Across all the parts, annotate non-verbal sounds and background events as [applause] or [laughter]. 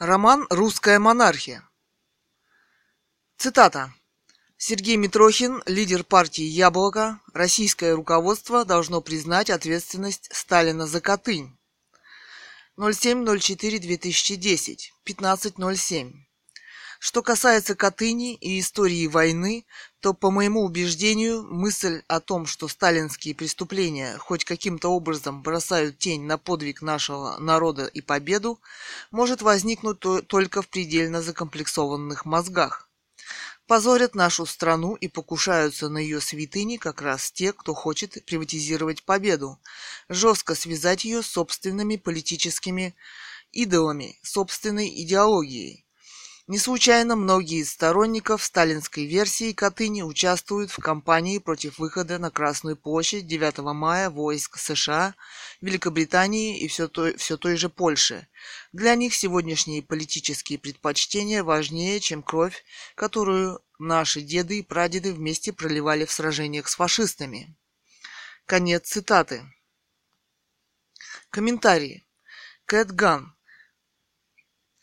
Роман «Русская монархия». Цитата. Сергей Митрохин, лидер партии «Яблоко», российское руководство должно признать ответственность Сталина за Катынь. 07.04.2010, 15.07. Что касается Катыни и истории войны, то, по моему убеждению, мысль о том, что сталинские преступления хоть каким-то образом бросают тень на подвиг нашего народа и победу, может возникнуть только в предельно закомплексованных мозгах. Позорят нашу страну и покушаются на ее святыни как раз те, кто хочет приватизировать победу, жестко связать ее с собственными политическими идолами, собственной идеологией, не случайно многие из сторонников сталинской версии Катыни участвуют в кампании против выхода на Красную площадь 9 мая войск США, Великобритании и все той, все той же Польши. Для них сегодняшние политические предпочтения важнее, чем кровь, которую наши деды и прадеды вместе проливали в сражениях с фашистами. Конец цитаты. Комментарии. Кэт Ган.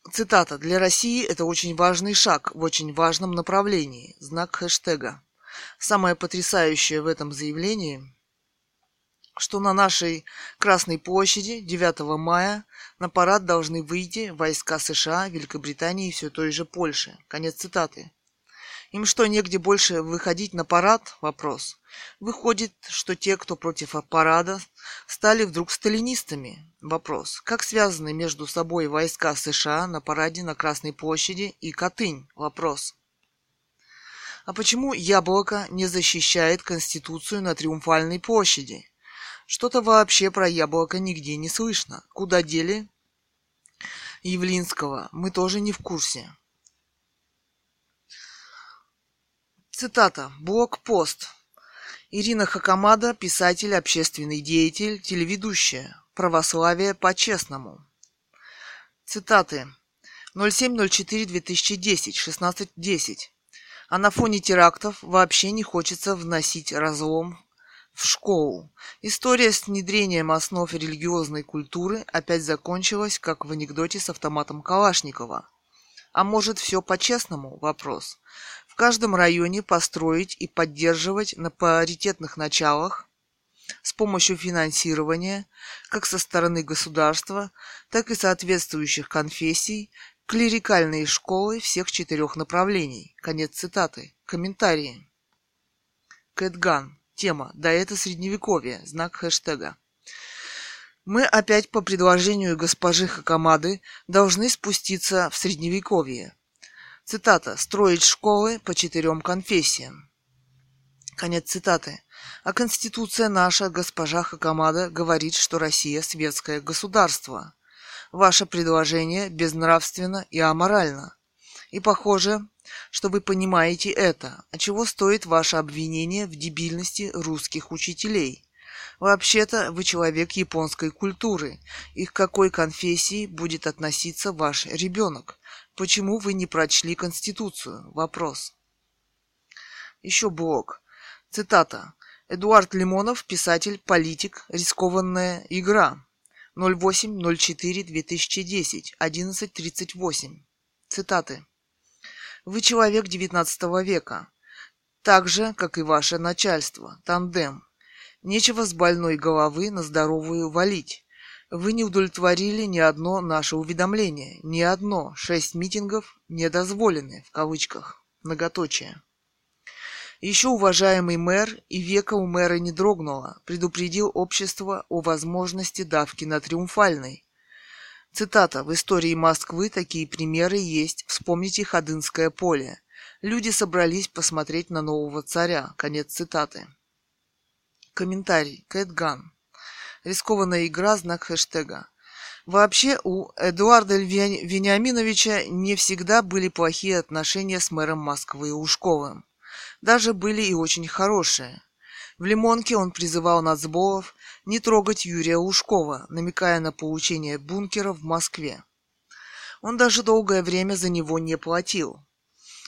Цитата. «Для России это очень важный шаг в очень важном направлении». Знак хэштега. Самое потрясающее в этом заявлении, что на нашей Красной площади 9 мая на парад должны выйти войска США, Великобритании и все той же Польши. Конец цитаты. Им что, негде больше выходить на парад? Вопрос. Выходит, что те, кто против парада, стали вдруг сталинистами? Вопрос. Как связаны между собой войска США на параде на Красной площади и Катынь? Вопрос. А почему Яблоко не защищает Конституцию на Триумфальной площади? Что-то вообще про Яблоко нигде не слышно. Куда дели Явлинского? Мы тоже не в курсе. Цитата. Блокпост. Ирина Хакамада, писатель, общественный деятель, телеведущая. Православие по-честному. Цитаты. 07.04.2010, 16.10. А на фоне терактов вообще не хочется вносить разлом в школу. История с внедрением основ религиозной культуры опять закончилась, как в анекдоте с автоматом Калашникова. А может, все по-честному? Вопрос в каждом районе построить и поддерживать на паритетных началах с помощью финансирования как со стороны государства, так и соответствующих конфессий клерикальные школы всех четырех направлений. Конец цитаты. Комментарии. Кэтган. Тема. Да это средневековье. Знак хэштега. Мы опять по предложению госпожи Хакамады должны спуститься в средневековье. Цитата. «Строить школы по четырем конфессиям». Конец цитаты. А Конституция наша, госпожа Хакамада, говорит, что Россия светское государство. Ваше предложение безнравственно и аморально. И похоже, что вы понимаете это. А чего стоит ваше обвинение в дебильности русских учителей? Вообще-то вы человек японской культуры, и к какой конфессии будет относиться ваш ребенок? Почему вы не прочли Конституцию? Вопрос. Еще блок. Цитата. Эдуард Лимонов, писатель, политик, рискованная игра. 08.04.2010, 11.38. Цитаты. Вы человек XIX века, так же, как и ваше начальство, тандем. Нечего с больной головы на здоровую валить. Вы не удовлетворили ни одно наше уведомление. Ни одно. Шесть митингов не дозволены, в кавычках. Многоточие. Еще уважаемый мэр, и века у мэра не дрогнуло, предупредил общество о возможности давки на Триумфальной. Цитата. В истории Москвы такие примеры есть. Вспомните Ходынское поле. Люди собрались посмотреть на нового царя. Конец цитаты. Комментарий. Кэтган. Рискованная игра, знак хэштега. Вообще у Эдуарда Вениаминовича не всегда были плохие отношения с мэром Москвы Ушковым. Даже были и очень хорошие. В Лимонке он призывал нацболов не трогать Юрия Ушкова, намекая на получение бункера в Москве. Он даже долгое время за него не платил.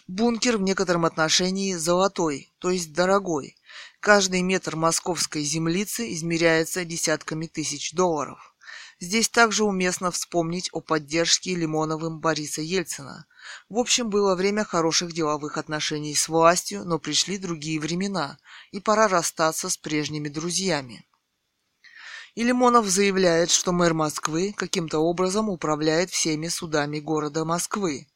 Бункер в некотором отношении золотой, то есть дорогой, Каждый метр московской землицы измеряется десятками тысяч долларов. Здесь также уместно вспомнить о поддержке Лимоновым Бориса Ельцина. В общем, было время хороших деловых отношений с властью, но пришли другие времена, и пора расстаться с прежними друзьями. И Лимонов заявляет, что мэр Москвы каким-то образом управляет всеми судами города Москвы.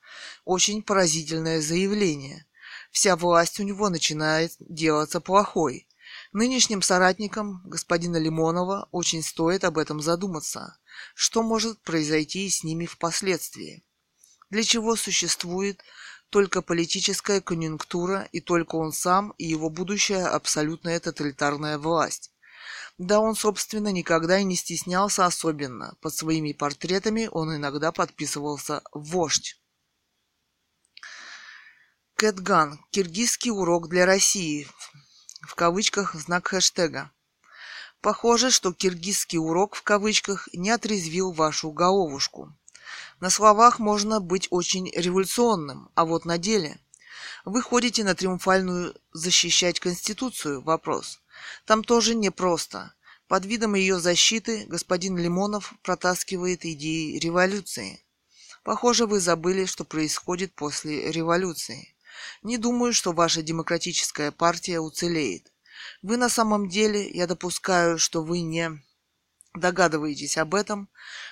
Очень поразительное заявление. Вся власть у него начинает делаться плохой. Нынешним соратникам господина Лимонова очень стоит об этом задуматься. Что может произойти с ними впоследствии? Для чего существует только политическая конъюнктура и только он сам и его будущая абсолютная тоталитарная власть? Да он, собственно, никогда и не стеснялся особенно. Под своими портретами он иногда подписывался «Вождь». Кэтган. Киргизский урок для России в кавычках знак хэштега. Похоже, что киргизский урок в кавычках не отрезвил вашу головушку. На словах можно быть очень революционным, а вот на деле. Вы ходите на триумфальную защищать Конституцию? Вопрос. Там тоже непросто. Под видом ее защиты господин Лимонов протаскивает идеи революции. Похоже, вы забыли, что происходит после революции. Не думаю, что ваша демократическая партия уцелеет. Вы на самом деле, я допускаю, что вы не догадываетесь об этом,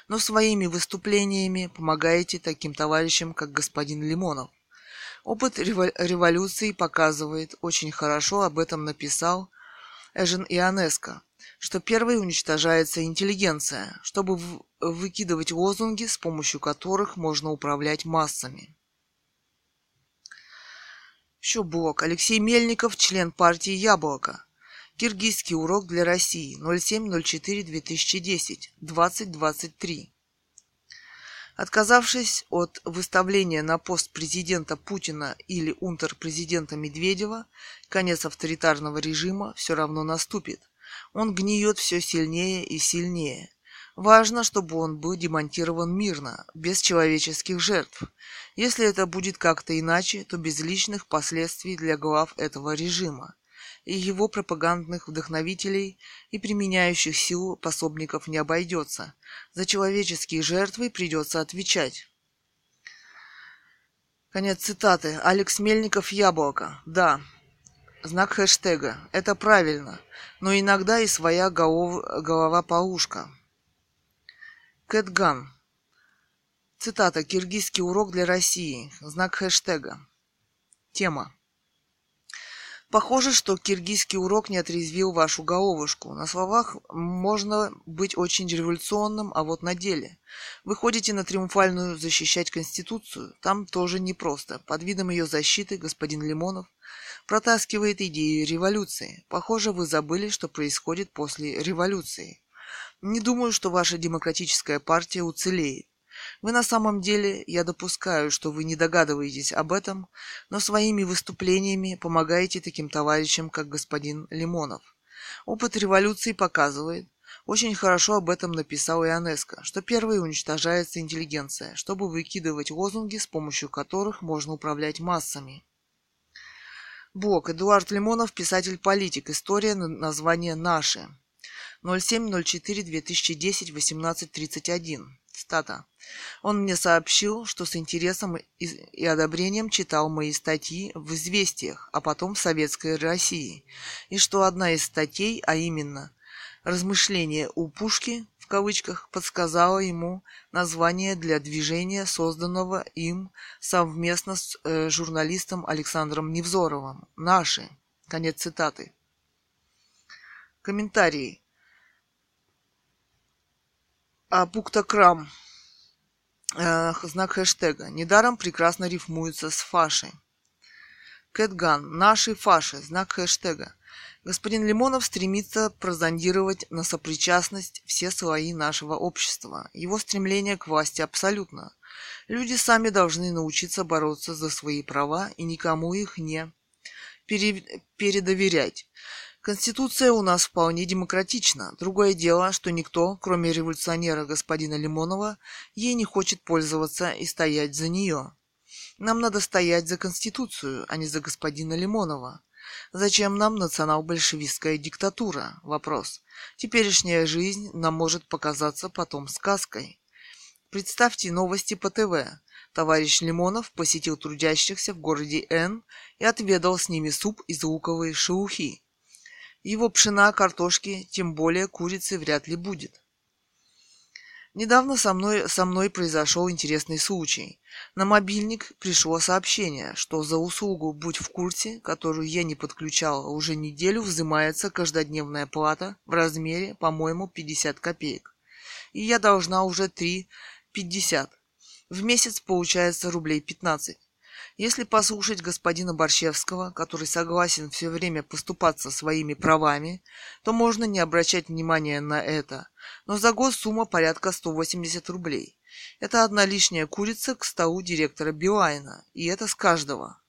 но своими выступлениями помогаете таким товарищам, как господин Лимонов. Опыт революции показывает, очень хорошо об этом написал Эжен Ионеско, что первой уничтожается интеллигенция, чтобы выкидывать лозунги, с помощью которых можно управлять массами. Еще блок. Алексей Мельников, член партии «Яблоко». Киргизский урок для России. 07.04.2010. 2023. Отказавшись от выставления на пост президента Путина или унтер-президента Медведева, конец авторитарного режима все равно наступит. Он гниет все сильнее и сильнее. Важно, чтобы он был демонтирован мирно, без человеческих жертв. Если это будет как-то иначе, то без личных последствий для глав этого режима и его пропагандных вдохновителей и применяющих силу пособников не обойдется. За человеческие жертвы придется отвечать. Конец цитаты. Алекс Мельников «Яблоко». Да. Знак хэштега. Это правильно. Но иногда и своя голов... голова-паушка. Кэтган. Цитата. Киргизский урок для России. Знак хэштега. Тема. Похоже, что киргизский урок не отрезвил вашу головушку. На словах можно быть очень революционным, а вот на деле. Вы ходите на триумфальную защищать Конституцию. Там тоже непросто. Под видом ее защиты господин Лимонов протаскивает идеи революции. Похоже, вы забыли, что происходит после революции. Не думаю, что ваша демократическая партия уцелеет. Вы на самом деле, я допускаю, что вы не догадываетесь об этом, но своими выступлениями помогаете таким товарищам, как господин Лимонов. Опыт революции показывает, очень хорошо об этом написал Ионеско, что первой уничтожается интеллигенция, чтобы выкидывать лозунги, с помощью которых можно управлять массами. Блок. Эдуард Лимонов, писатель-политик. История название «Наши». 07.04.2010, 18.31. Стата. Он мне сообщил, что с интересом и одобрением читал мои статьи в «Известиях», а потом в «Советской России», и что одна из статей, а именно «Размышления у Пушки» в кавычках подсказала ему название для движения, созданного им совместно с э, журналистом Александром Невзоровым «Наши». Конец цитаты. Комментарии. А Пуктокрам. Э, знак хэштега. Недаром прекрасно рифмуется с фашей. Кэтган. Наши фаши. Знак хэштега. Господин Лимонов стремится прозондировать на сопричастность все слои нашего общества. Его стремление к власти абсолютно. Люди сами должны научиться бороться за свои права и никому их не пере... передоверять. Конституция у нас вполне демократична. Другое дело, что никто, кроме революционера господина Лимонова, ей не хочет пользоваться и стоять за нее. Нам надо стоять за Конституцию, а не за господина Лимонова. Зачем нам национал-большевистская диктатура? Вопрос. Теперешняя жизнь нам может показаться потом сказкой. Представьте новости по ТВ. Товарищ Лимонов посетил трудящихся в городе Н и отведал с ними суп из луковой шелухи. Его пшена, картошки, тем более курицы вряд ли будет. Недавно со мной, со мной произошел интересный случай. На мобильник пришло сообщение, что за услугу «Будь в курсе», которую я не подключала уже неделю, взимается каждодневная плата в размере, по-моему, 50 копеек. И я должна уже 3,50. В месяц получается рублей 15. Если послушать господина Борщевского, который согласен все время поступаться своими правами, то можно не обращать внимания на это. Но за год сумма порядка 180 рублей. Это одна лишняя курица к столу директора Билайна, и это с каждого.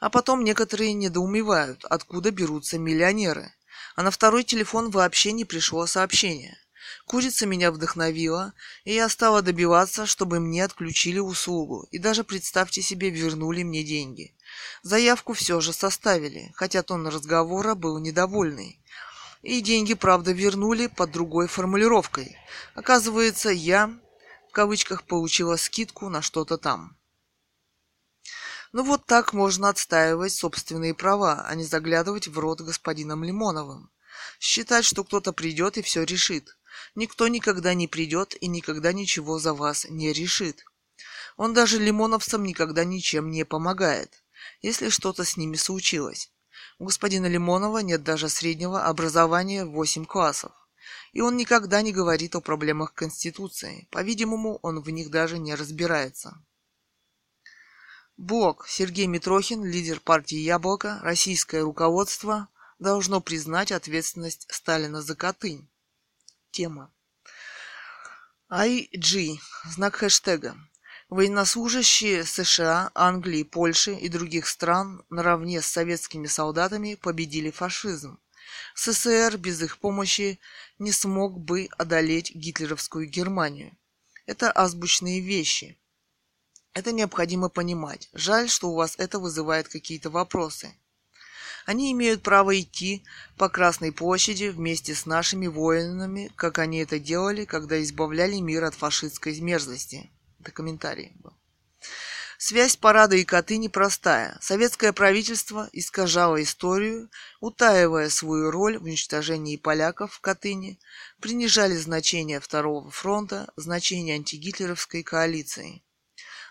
А потом некоторые недоумевают, откуда берутся миллионеры. А на второй телефон вообще не пришло сообщение. Курица меня вдохновила, и я стала добиваться, чтобы мне отключили услугу, и даже, представьте себе, вернули мне деньги. Заявку все же составили, хотя тон разговора был недовольный. И деньги, правда, вернули под другой формулировкой. Оказывается, я, в кавычках, получила скидку на что-то там. Ну вот так можно отстаивать собственные права, а не заглядывать в рот господином Лимоновым. Считать, что кто-то придет и все решит. Никто никогда не придет и никогда ничего за вас не решит. Он даже лимоновцам никогда ничем не помогает, если что-то с ними случилось. У господина Лимонова нет даже среднего образования в 8 классов. И он никогда не говорит о проблемах Конституции. По-видимому, он в них даже не разбирается. Блок. Сергей Митрохин, лидер партии «Яблоко», российское руководство должно признать ответственность Сталина за Катынь. Тема. IG. Знак хэштега. Военнослужащие США, Англии, Польши и других стран наравне с советскими солдатами победили фашизм. СССР без их помощи не смог бы одолеть гитлеровскую Германию. Это азбучные вещи. Это необходимо понимать. Жаль, что у вас это вызывает какие-то вопросы. Они имеют право идти по Красной площади вместе с нашими воинами, как они это делали, когда избавляли мир от фашистской мерзости. Это комментарий был. Связь парада и коты непростая. Советское правительство искажало историю, утаивая свою роль в уничтожении поляков в Катыни, принижали значение Второго фронта, значение антигитлеровской коалиции.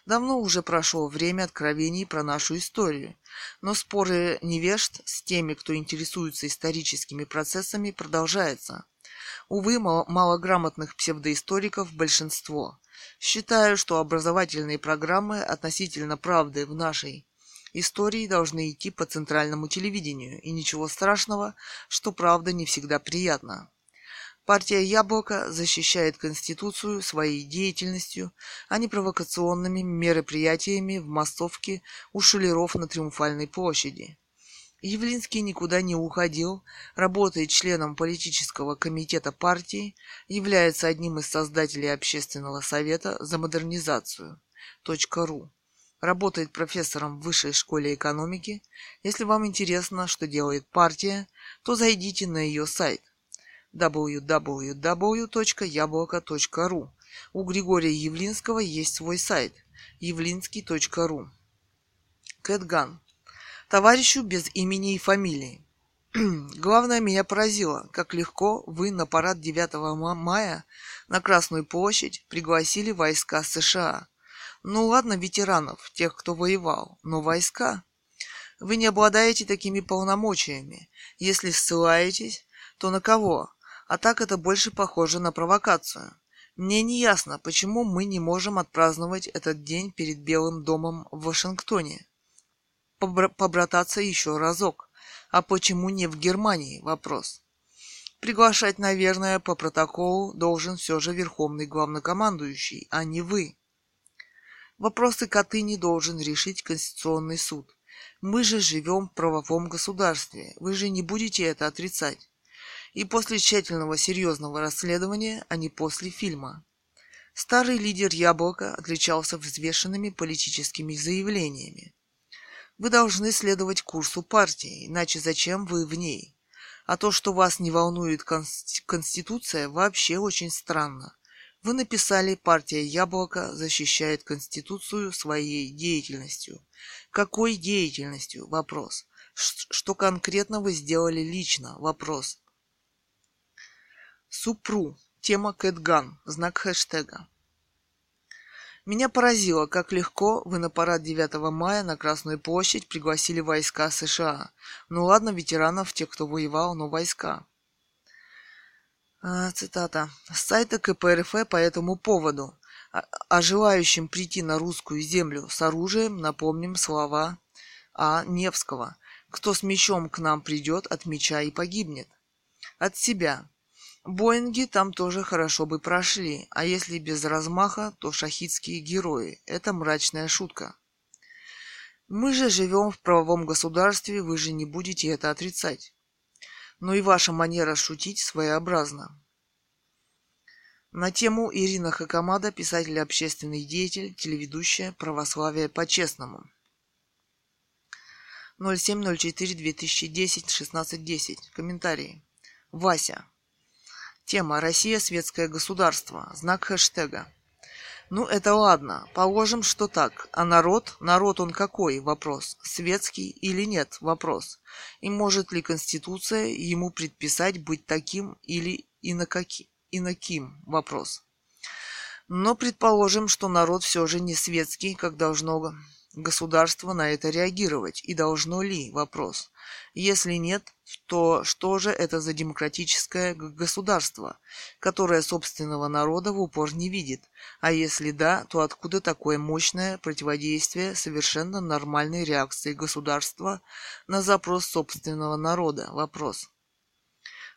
Давно уже прошло время откровений про нашу историю, но споры невежд с теми, кто интересуется историческими процессами, продолжаются. Увы, малограмотных псевдоисториков большинство. Считаю, что образовательные программы относительно правды в нашей истории должны идти по центральному телевидению, и ничего страшного, что правда не всегда приятна. Партия «Яблоко» защищает Конституцию своей деятельностью, а не провокационными мероприятиями в массовке у шулеров на Триумфальной площади. Явлинский никуда не уходил, работает членом политического комитета партии, является одним из создателей Общественного совета за модернизацию. .ру. Работает профессором в Высшей школе экономики. Если вам интересно, что делает партия, то зайдите на ее сайт www.яблоко.ру. У Григория Явлинского есть свой сайт явлинский.ру. Кэтган. Товарищу без имени и фамилии. [clears throat] Главное, меня поразило, как легко вы на парад 9 мая на Красную площадь пригласили войска США. Ну ладно, ветеранов, тех, кто воевал, но войска. Вы не обладаете такими полномочиями. Если ссылаетесь, то на кого? А так это больше похоже на провокацию. Мне не ясно, почему мы не можем отпраздновать этот день перед Белым домом в Вашингтоне. Побр- побрататься еще разок. А почему не в Германии? Вопрос. Приглашать, наверное, по протоколу должен все же верховный главнокомандующий, а не вы. Вопросы коты не должен решить Конституционный суд. Мы же живем в правовом государстве. Вы же не будете это отрицать и после тщательного серьезного расследования, а не после фильма. Старый лидер Яблока отличался взвешенными политическими заявлениями. Вы должны следовать курсу партии, иначе зачем вы в ней? А то, что вас не волнует Конституция, вообще очень странно. Вы написали, партия Яблоко защищает Конституцию своей деятельностью. Какой деятельностью? Вопрос. Что конкретно вы сделали лично? Вопрос. Супру. Тема Кэтган. Знак хэштега. Меня поразило, как легко вы на парад 9 мая на Красную площадь пригласили войска США. Ну ладно, ветеранов, тех, кто воевал, но войска. А, цитата. С сайта КПРФ по этому поводу. А, а желающим прийти на русскую землю с оружием напомним слова А. Невского. Кто с мечом к нам придет, от меча и погибнет. От себя. Боинги там тоже хорошо бы прошли, а если без размаха, то шахидские герои. Это мрачная шутка. Мы же живем в правовом государстве, вы же не будете это отрицать. Но и ваша манера шутить своеобразна. На тему Ирина Хакамада, писатель общественный деятель, телеведущая «Православие по-честному». 07.04.2010, 16.10. Комментарии. Вася. Тема «Россия – светское государство». Знак хэштега. Ну, это ладно. Положим, что так. А народ? Народ он какой? Вопрос. Светский или нет? Вопрос. И может ли Конституция ему предписать быть таким или инокаки? иноким? Вопрос. Но предположим, что народ все же не светский, как должно государство на это реагировать? И должно ли? Вопрос. Если нет, то что же это за демократическое государство, которое собственного народа в упор не видит? А если да, то откуда такое мощное противодействие совершенно нормальной реакции государства на запрос собственного народа? Вопрос.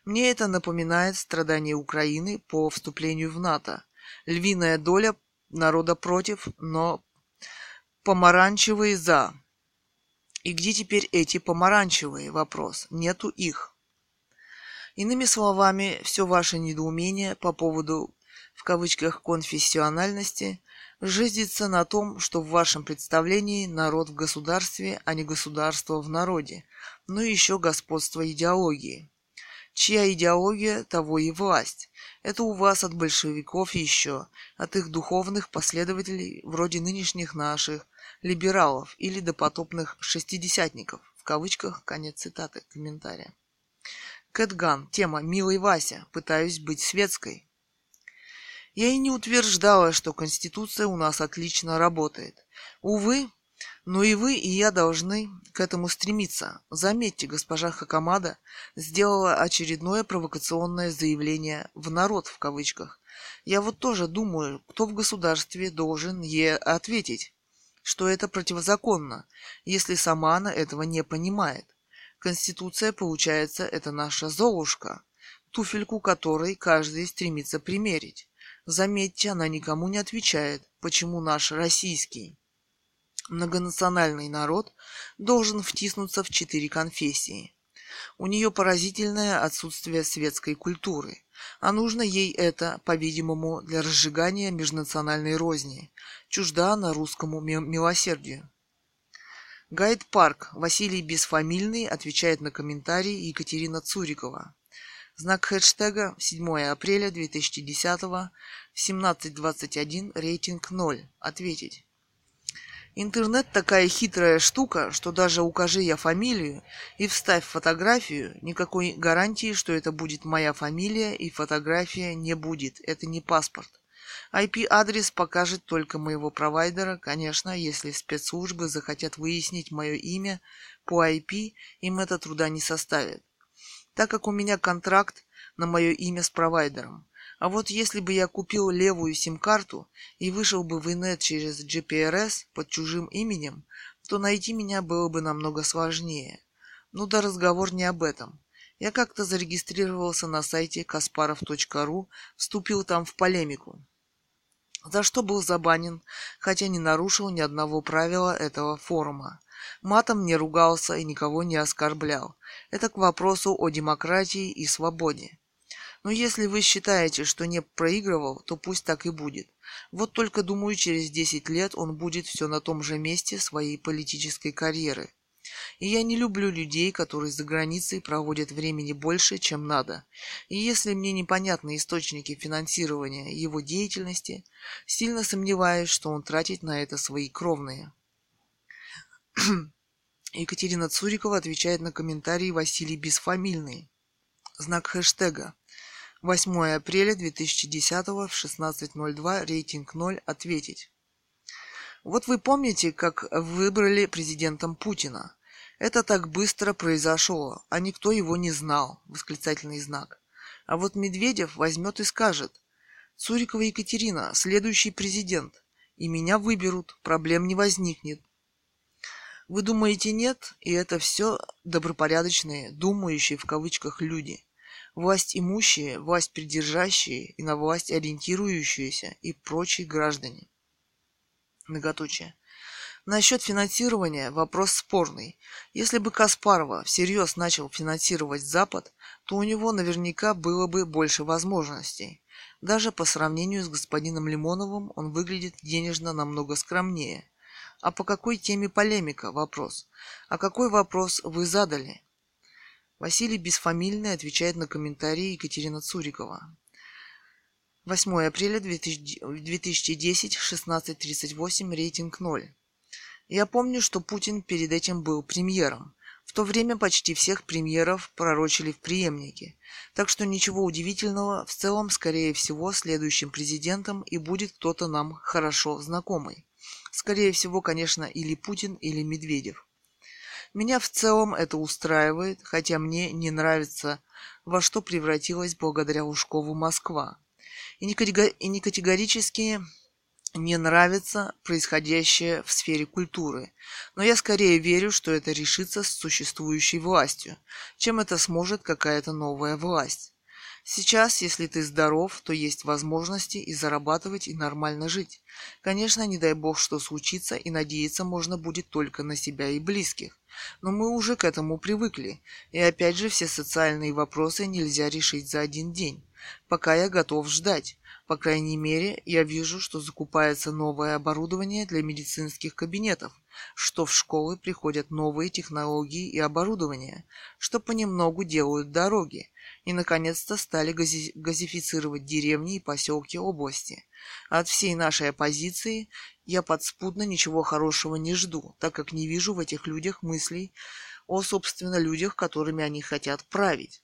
Мне это напоминает страдания Украины по вступлению в НАТО. Львиная доля народа против, но помаранчевые за. И где теперь эти помаранчевые? Вопрос. Нету их. Иными словами, все ваше недоумение по поводу, в кавычках, конфессиональности жиздится на том, что в вашем представлении народ в государстве, а не государство в народе, но еще господство идеологии. Чья идеология, того и власть. Это у вас от большевиков еще, от их духовных последователей, вроде нынешних наших, либералов или допотопных шестидесятников. В кавычках конец цитаты комментария. Кэтган. Тема «Милый Вася. Пытаюсь быть светской». Я и не утверждала, что Конституция у нас отлично работает. Увы, но и вы, и я должны к этому стремиться. Заметьте, госпожа Хакамада сделала очередное провокационное заявление «в народ» в кавычках. Я вот тоже думаю, кто в государстве должен ей ответить что это противозаконно, если сама она этого не понимает. Конституция, получается, это наша Золушка, туфельку которой каждый стремится примерить. Заметьте, она никому не отвечает, почему наш российский многонациональный народ должен втиснуться в четыре конфессии. У нее поразительное отсутствие светской культуры, а нужно ей это, по-видимому, для разжигания межнациональной розни, чужда на русскому милосердию. Гайд Парк. Василий Бесфамильный отвечает на комментарий Екатерина Цурикова. Знак хэштега 7 апреля 2010 17.21 рейтинг 0. Ответить. Интернет такая хитрая штука, что даже укажи я фамилию и вставь фотографию, никакой гарантии, что это будет моя фамилия и фотография не будет. Это не паспорт. IP-адрес покажет только моего провайдера, конечно, если спецслужбы захотят выяснить мое имя по IP, им это труда не составит. Так как у меня контракт на мое имя с провайдером. А вот если бы я купил левую сим-карту и вышел бы в инет через GPRS под чужим именем, то найти меня было бы намного сложнее. Ну да разговор не об этом. Я как-то зарегистрировался на сайте kasparov.ru, вступил там в полемику. За что был забанен, хотя не нарушил ни одного правила этого форума. Матом не ругался и никого не оскорблял. Это к вопросу о демократии и свободе. Но если вы считаете, что не проигрывал, то пусть так и будет. Вот только, думаю, через 10 лет он будет все на том же месте своей политической карьеры. И я не люблю людей, которые за границей проводят времени больше, чем надо. И если мне непонятны источники финансирования его деятельности, сильно сомневаюсь, что он тратит на это свои кровные. [clears throat] Екатерина Цурикова отвечает на комментарий Василий Бесфамильный. Знак хэштега. 8 апреля 2010 в 16.02, рейтинг 0, ответить. Вот вы помните, как выбрали президентом Путина? Это так быстро произошло, а никто его не знал, восклицательный знак. А вот Медведев возьмет и скажет, Цурикова Екатерина, следующий президент, и меня выберут, проблем не возникнет. Вы думаете нет, и это все добропорядочные, думающие в кавычках люди. Власть имущие, власть придержащие и на власть ориентирующиеся и прочие граждане. Многоточие. Насчет финансирования вопрос спорный. Если бы Каспарова всерьез начал финансировать Запад, то у него наверняка было бы больше возможностей. Даже по сравнению с господином Лимоновым он выглядит денежно намного скромнее. А по какой теме полемика? Вопрос. А какой вопрос вы задали? Василий Бесфамильный отвечает на комментарии Екатерина Цурикова. 8 апреля 2010, 16.38, рейтинг 0. Я помню, что Путин перед этим был премьером. В то время почти всех премьеров пророчили в преемнике. Так что ничего удивительного, в целом, скорее всего, следующим президентом и будет кто-то нам хорошо знакомый. Скорее всего, конечно, или Путин, или Медведев. Меня в целом это устраивает, хотя мне не нравится, во что превратилась благодаря Лужкову Москва. И не, категорически не нравится происходящее в сфере культуры, но я скорее верю, что это решится с существующей властью, чем это сможет какая-то новая власть. Сейчас, если ты здоров, то есть возможности и зарабатывать, и нормально жить. Конечно, не дай бог, что случится, и надеяться можно будет только на себя и близких. Но мы уже к этому привыкли. И опять же, все социальные вопросы нельзя решить за один день. Пока я готов ждать. По крайней мере, я вижу, что закупается новое оборудование для медицинских кабинетов, что в школы приходят новые технологии и оборудование, что понемногу делают дороги, и, наконец-то, стали гази- газифицировать деревни и поселки области. От всей нашей оппозиции я подспудно ничего хорошего не жду, так как не вижу в этих людях мыслей о, собственно, людях, которыми они хотят править.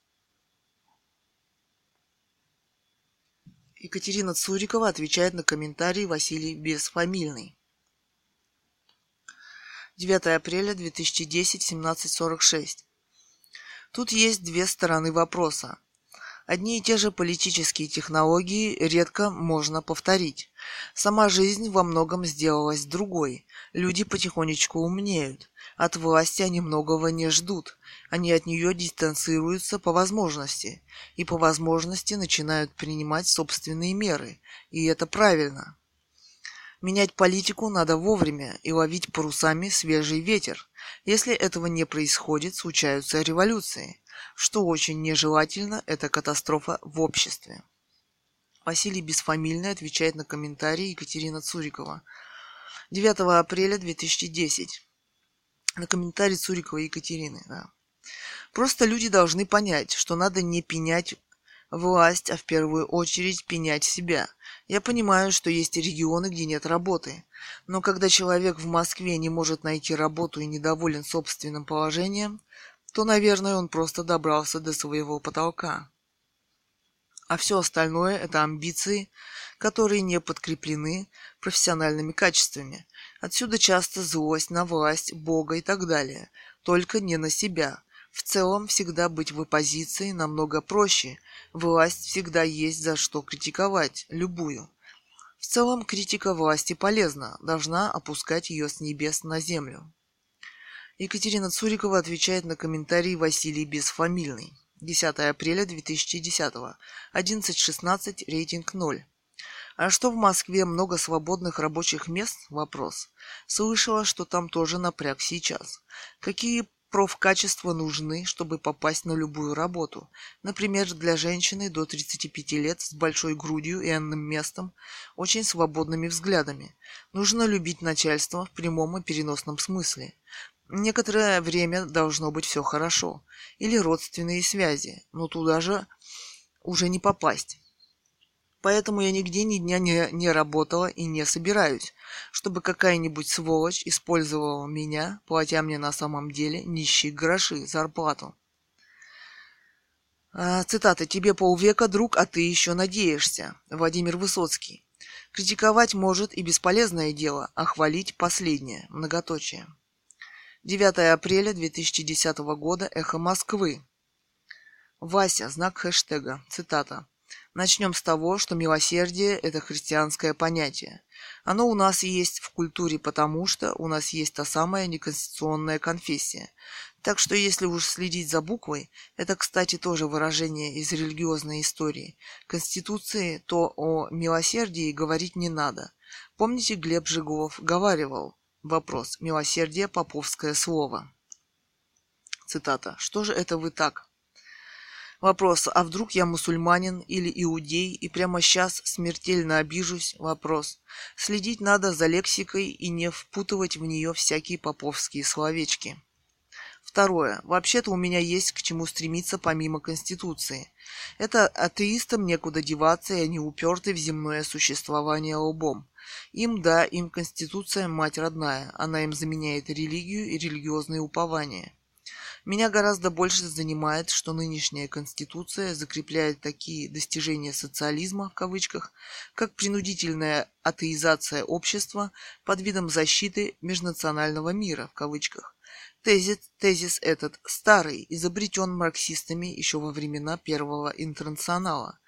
Екатерина Цурикова отвечает на комментарий Василий Бесфамильный. 9 апреля 2010, 17.46. Тут есть две стороны вопроса. Одни и те же политические технологии редко можно повторить. Сама жизнь во многом сделалась другой. Люди потихонечку умнеют. От власти они многого не ждут. Они от нее дистанцируются по возможности. И по возможности начинают принимать собственные меры. И это правильно. Менять политику надо вовремя и ловить парусами свежий ветер. Если этого не происходит, случаются революции. Что очень нежелательно, это катастрофа в обществе. Василий Бесфамильный отвечает на комментарии Екатерина Цурикова. 9 апреля 2010 на комментарий Цуриковой Екатерины. Да. Просто люди должны понять, что надо не пенять власть, а в первую очередь пенять себя. Я понимаю, что есть регионы, где нет работы. Но когда человек в Москве не может найти работу и недоволен собственным положением, то, наверное, он просто добрался до своего потолка. А все остальное – это амбиции, которые не подкреплены профессиональными качествами. Отсюда часто злость на власть, Бога и так далее. Только не на себя. В целом, всегда быть в оппозиции намного проще. Власть всегда есть за что критиковать, любую. В целом, критика власти полезна, должна опускать ее с небес на землю. Екатерина Цурикова отвечает на комментарий Василий Бесфамильный. 10 апреля 2010. 11.16, рейтинг 0. А что в Москве много свободных рабочих мест? Вопрос. Слышала, что там тоже напряг сейчас. Какие профкачества нужны, чтобы попасть на любую работу. Например, для женщины до 35 лет с большой грудью и энным местом, очень свободными взглядами. Нужно любить начальство в прямом и переносном смысле. Некоторое время должно быть все хорошо. Или родственные связи, но туда же уже не попасть. Поэтому я нигде ни дня не, не работала и не собираюсь, чтобы какая-нибудь сволочь использовала меня, платя мне на самом деле нищие гроши, зарплату. А, цитата. «Тебе полвека, друг, а ты еще надеешься». Владимир Высоцкий. Критиковать может и бесполезное дело, а хвалить последнее. Многоточие. 9 апреля 2010 года. Эхо Москвы. Вася. Знак хэштега. Цитата. Начнем с того, что милосердие – это христианское понятие. Оно у нас есть в культуре потому, что у нас есть та самая неконституционная конфессия. Так что если уж следить за буквой, это, кстати, тоже выражение из религиозной истории, Конституции, то о милосердии говорить не надо. Помните, Глеб Жиголов говаривал, вопрос, милосердие – поповское слово. Цитата. «Что же это вы так?» Вопрос, а вдруг я мусульманин или иудей и прямо сейчас смертельно обижусь? Вопрос. Следить надо за лексикой и не впутывать в нее всякие поповские словечки. Второе. Вообще-то у меня есть к чему стремиться помимо Конституции. Это атеистам некуда деваться, и они уперты в земное существование лбом. Им, да, им Конституция мать родная. Она им заменяет религию и религиозные упования. Меня гораздо больше занимает, что нынешняя Конституция закрепляет такие достижения социализма, в кавычках, как принудительная атеизация общества под видом защиты межнационального мира, в кавычках. Тезис, тезис этот старый, изобретен марксистами еще во времена Первого интернационала,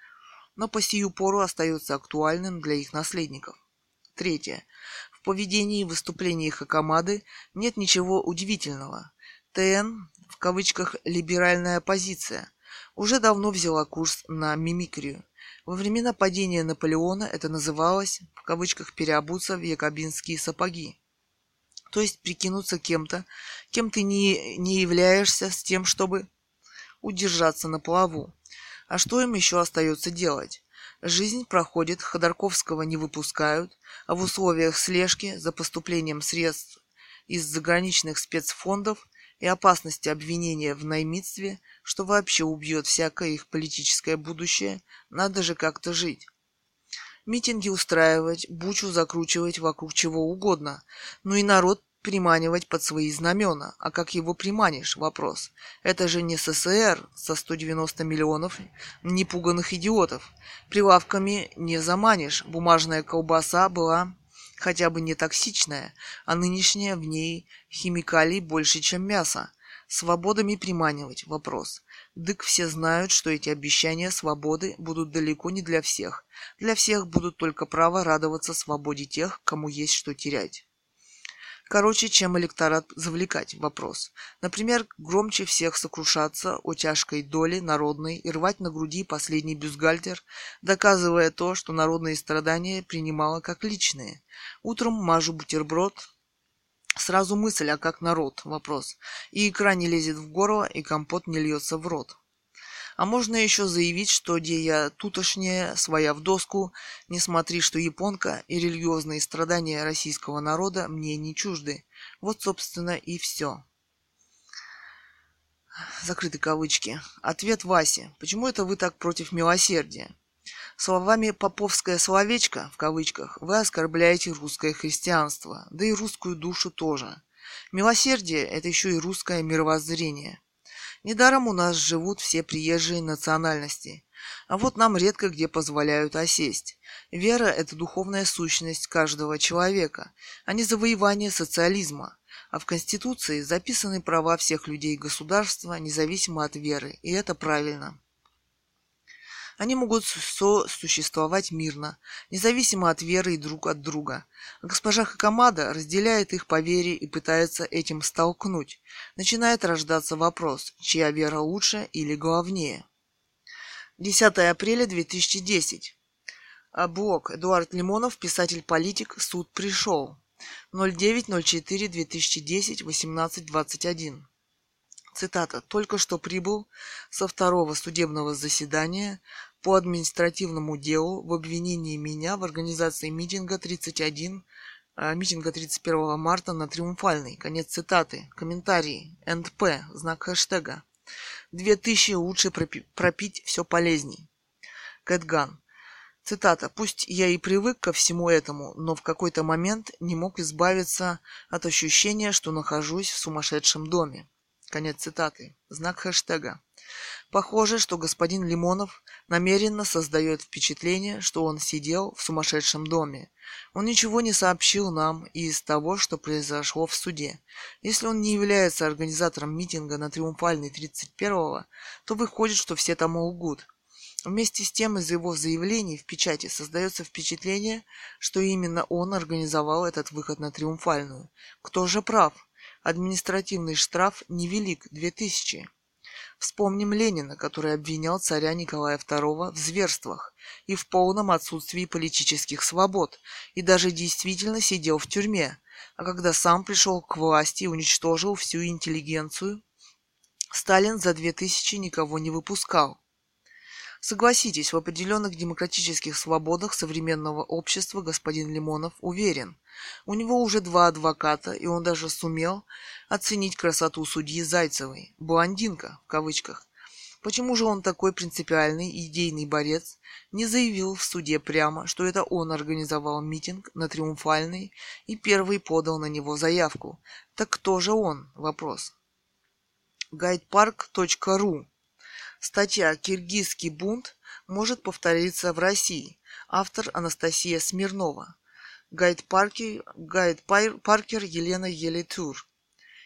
но по сию пору остается актуальным для их наследников. Третье. В поведении и выступлениях Хакамады нет ничего удивительного. ТН в кавычках «либеральная оппозиция» уже давно взяла курс на мимикрию. Во времена падения Наполеона это называлось в кавычках «переобуться в якобинские сапоги». То есть прикинуться кем-то, кем ты не, не являешься с тем, чтобы удержаться на плаву. А что им еще остается делать? Жизнь проходит, Ходорковского не выпускают, а в условиях слежки за поступлением средств из заграничных спецфондов и опасности обвинения в наймитстве, что вообще убьет всякое их политическое будущее, надо же как-то жить. Митинги устраивать, бучу закручивать вокруг чего угодно, ну и народ приманивать под свои знамена. А как его приманишь? Вопрос. Это же не СССР со 190 миллионов непуганных идиотов. Прилавками не заманишь. Бумажная колбаса была хотя бы не токсичная, а нынешняя в ней химикалий больше, чем мясо. Свободами приманивать вопрос. Дык все знают, что эти обещания свободы будут далеко не для всех. Для всех будут только право радоваться свободе тех, кому есть что терять. Короче, чем электорат завлекать? Вопрос. Например, громче всех сокрушаться о тяжкой доле народной и рвать на груди последний бюстгальтер, доказывая то, что народные страдания принимала как личные. Утром мажу бутерброд, Сразу мысль, а как народ? Вопрос. И икра не лезет в горло, и компот не льется в рот. А можно еще заявить, что где я тутошняя, своя в доску, не смотри, что японка и религиозные страдания российского народа мне не чужды. Вот, собственно, и все. Закрыты кавычки. Ответ Васи. Почему это вы так против милосердия? Словами «поповское словечко» в кавычках вы оскорбляете русское христианство, да и русскую душу тоже. Милосердие – это еще и русское мировоззрение. Недаром у нас живут все приезжие национальности. А вот нам редко где позволяют осесть. Вера – это духовная сущность каждого человека, а не завоевание социализма. А в Конституции записаны права всех людей государства, независимо от веры, и это правильно. Они могут сосуществовать мирно, независимо от веры и друг от друга. Госпожа Хакамада разделяет их по вере и пытается этим столкнуть. Начинает рождаться вопрос, чья вера лучше или главнее. 10 апреля 2010. А блог Эдуард Лимонов, писатель-политик, суд пришел. 09.04.2010, 18.21. Цитата. «Только что прибыл со второго судебного заседания по административному делу в обвинении меня в организации митинга 31 а, митинга 31 марта на Триумфальной. Конец цитаты. Комментарии. НП. Знак хэштега. 2000 лучше пропи- пропить все полезней. Кэтган. Цитата. «Пусть я и привык ко всему этому, но в какой-то момент не мог избавиться от ощущения, что нахожусь в сумасшедшем доме». Конец цитаты. Знак хэштега. Похоже, что господин Лимонов намеренно создает впечатление, что он сидел в сумасшедшем доме. Он ничего не сообщил нам и из того, что произошло в суде. Если он не является организатором митинга на Триумфальной 31-го, то выходит, что все там лгут. Вместе с тем из его заявлений в печати создается впечатление, что именно он организовал этот выход на Триумфальную. Кто же прав? Административный штраф невелик – 2000. Вспомним Ленина, который обвинял царя Николая II в зверствах и в полном отсутствии политических свобод, и даже действительно сидел в тюрьме, а когда сам пришел к власти и уничтожил всю интеллигенцию, Сталин за две тысячи никого не выпускал. Согласитесь, в определенных демократических свободах современного общества господин Лимонов уверен. У него уже два адвоката, и он даже сумел оценить красоту судьи Зайцевой. «Блондинка» в кавычках. Почему же он такой принципиальный идейный борец не заявил в суде прямо, что это он организовал митинг на Триумфальной и первый подал на него заявку? Так кто же он? Вопрос. Guidepark.ru Статья «Киргизский бунт может повториться в России». Автор Анастасия Смирнова. Гайд Паркер, Гайд Паркер Елена Елитур.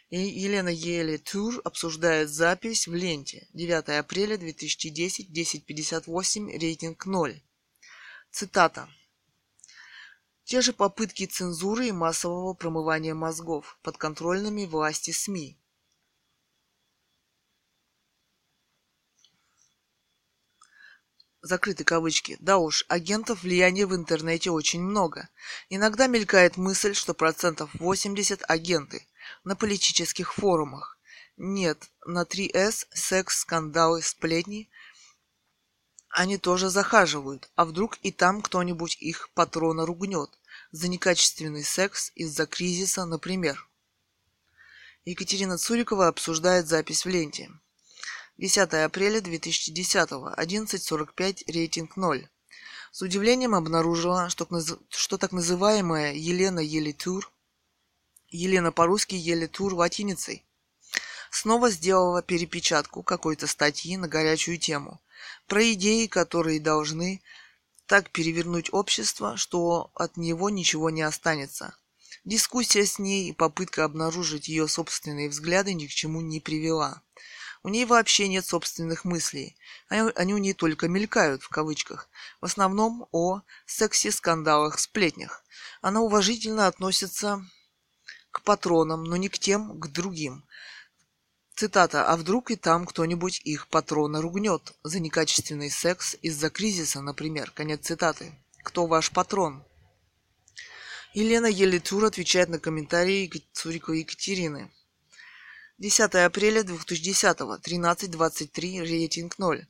Елена Елитур обсуждает запись в ленте. 9 апреля 2010, 10.58, рейтинг 0. Цитата. Те же попытки цензуры и массового промывания мозгов подконтрольными власти СМИ закрыты кавычки. Да уж, агентов влияния в интернете очень много. Иногда мелькает мысль, что процентов 80 агенты на политических форумах. Нет, на 3С секс, скандалы, сплетни они тоже захаживают, а вдруг и там кто-нибудь их патрона ругнет за некачественный секс из-за кризиса, например. Екатерина Цурикова обсуждает запись в ленте. 10 апреля 2010, 11.45, рейтинг 0. С удивлением обнаружила, что, что так называемая Елена Елитур, Елена по-русски Елитур латиницей, снова сделала перепечатку какой-то статьи на горячую тему про идеи, которые должны так перевернуть общество, что от него ничего не останется. Дискуссия с ней и попытка обнаружить ее собственные взгляды ни к чему не привела. У ней вообще нет собственных мыслей. Они, у ней только мелькают, в кавычках. В основном о сексе, скандалах, сплетнях. Она уважительно относится к патронам, но не к тем, к другим. Цитата. «А вдруг и там кто-нибудь их патрона ругнет за некачественный секс из-за кризиса, например?» Конец цитаты. «Кто ваш патрон?» Елена Елитур отвечает на комментарии Цуриковой Екатерины. 10 апреля 2010, 13.23, рейтинг 0.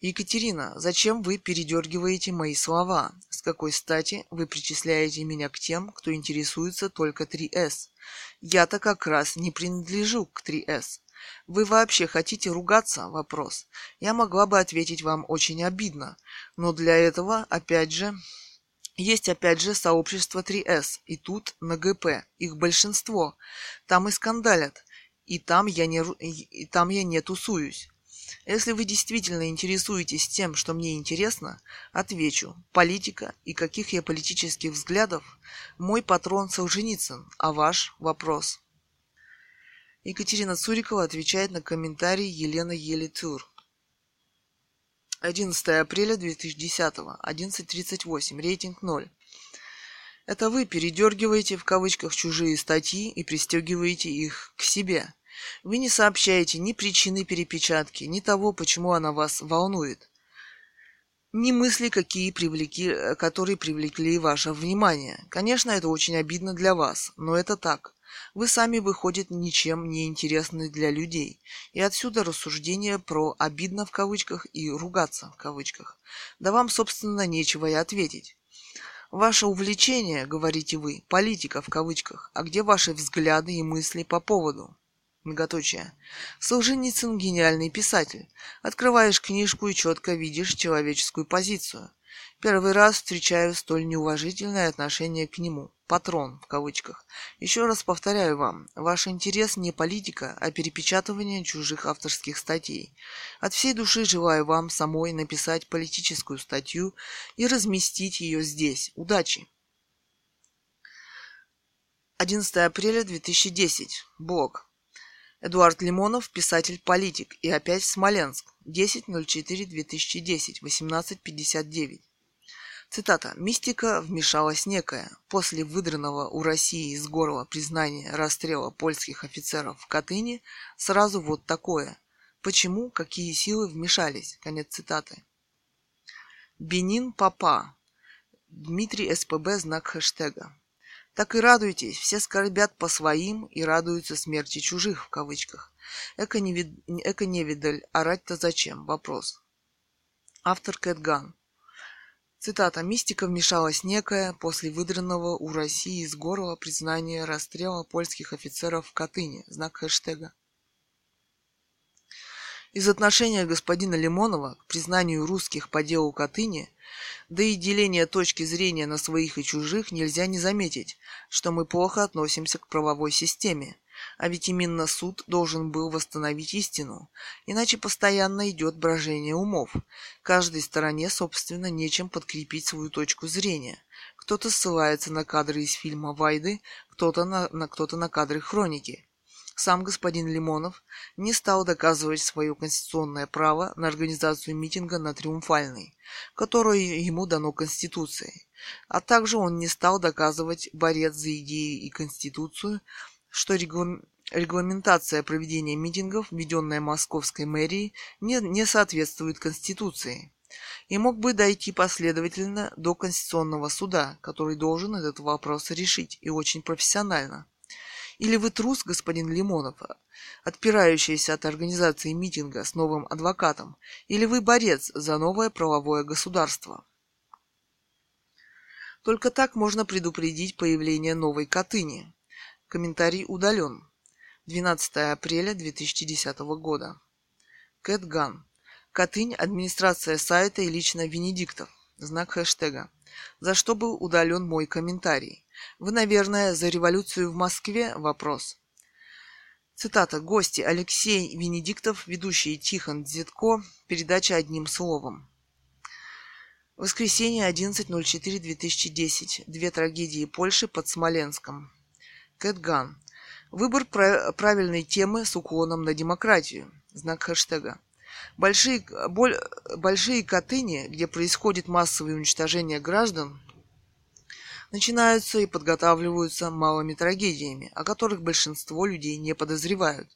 Екатерина, зачем вы передергиваете мои слова? С какой стати вы причисляете меня к тем, кто интересуется только 3С? Я-то как раз не принадлежу к 3С. Вы вообще хотите ругаться? Вопрос. Я могла бы ответить вам очень обидно, но для этого, опять же, есть опять же сообщество 3С, и тут на ГП, их большинство. Там и скандалят и там я не, и там я не тусуюсь. Если вы действительно интересуетесь тем, что мне интересно, отвечу. Политика и каких я политических взглядов, мой патрон Солженицын, а ваш вопрос. Екатерина Цурикова отвечает на комментарий Елены Елитур. 11 апреля 2010, 11.38, рейтинг 0. Это вы передергиваете в кавычках чужие статьи и пристегиваете их к себе. Вы не сообщаете ни причины перепечатки, ни того, почему она вас волнует. ни мысли, какие привлекли, которые привлекли ваше внимание. Конечно, это очень обидно для вас, но это так. Вы сами, выходит, ничем не интересны для людей. И отсюда рассуждение про «обидно» в кавычках и «ругаться» в кавычках. Да вам, собственно, нечего и ответить. Ваше увлечение, говорите вы, политика в кавычках, а где ваши взгляды и мысли по поводу? Многоточие. Солженицын гениальный писатель. Открываешь книжку и четко видишь человеческую позицию. Первый раз встречаю столь неуважительное отношение к нему. Патрон, в кавычках. Еще раз повторяю вам, ваш интерес не политика, а перепечатывание чужих авторских статей. От всей души желаю вам самой написать политическую статью и разместить ее здесь. Удачи! 11 апреля 2010. Блог. Эдуард Лимонов, писатель-политик. И опять Смоленск. 10.04.2010. 18.59. Цитата. «Мистика вмешалась некая. После выдранного у России из горла признания расстрела польских офицеров в Катыни сразу вот такое. Почему? Какие силы вмешались?» Конец цитаты. Бенин Папа. Дмитрий СПБ знак хэштега. Так и радуйтесь, все скорбят по своим и радуются смерти чужих, в кавычках. Эко-невидаль, орать-то зачем? Вопрос. Автор Кэтган. Цитата. «Мистика вмешалась некая после выдранного у России из горла признания расстрела польских офицеров в Катыни». Знак хэштега. Из отношения господина Лимонова к признанию русских по делу Катыни, да и деления точки зрения на своих и чужих нельзя не заметить, что мы плохо относимся к правовой системе, а ведь именно суд должен был восстановить истину, иначе постоянно идет брожение умов. Каждой стороне, собственно, нечем подкрепить свою точку зрения. Кто-то ссылается на кадры из фильма «Вайды», кто-то на, на, кто-то на кадры хроники. Сам господин Лимонов не стал доказывать свое конституционное право на организацию митинга на Триумфальной, которое ему дано Конституцией. А также он не стал доказывать борец за идеи и Конституцию что регламентация проведения митингов, введенная Московской мэрией, не, не соответствует Конституции и мог бы дойти последовательно до Конституционного суда, который должен этот вопрос решить, и очень профессионально. Или вы трус, господин Лимонов, отпирающийся от организации митинга с новым адвокатом, или вы борец за новое правовое государство. Только так можно предупредить появление новой Катыни. Комментарий удален. 12 апреля 2010 года. Кэтган. Катынь, администрация сайта и лично Венедиктов. Знак хэштега. За что был удален мой комментарий? Вы, наверное, за революцию в Москве? Вопрос. Цитата. Гости Алексей Венедиктов, ведущий Тихон Дзитко. Передача одним словом. Воскресенье 11.04.2010. Две трагедии Польши под Смоленском. Кэтган. Выбор правильной темы с уклоном на демократию. Знак хэштега. Большие, боль, большие Катыни, где происходит массовое уничтожение граждан, начинаются и подготавливаются малыми трагедиями, о которых большинство людей не подозревают.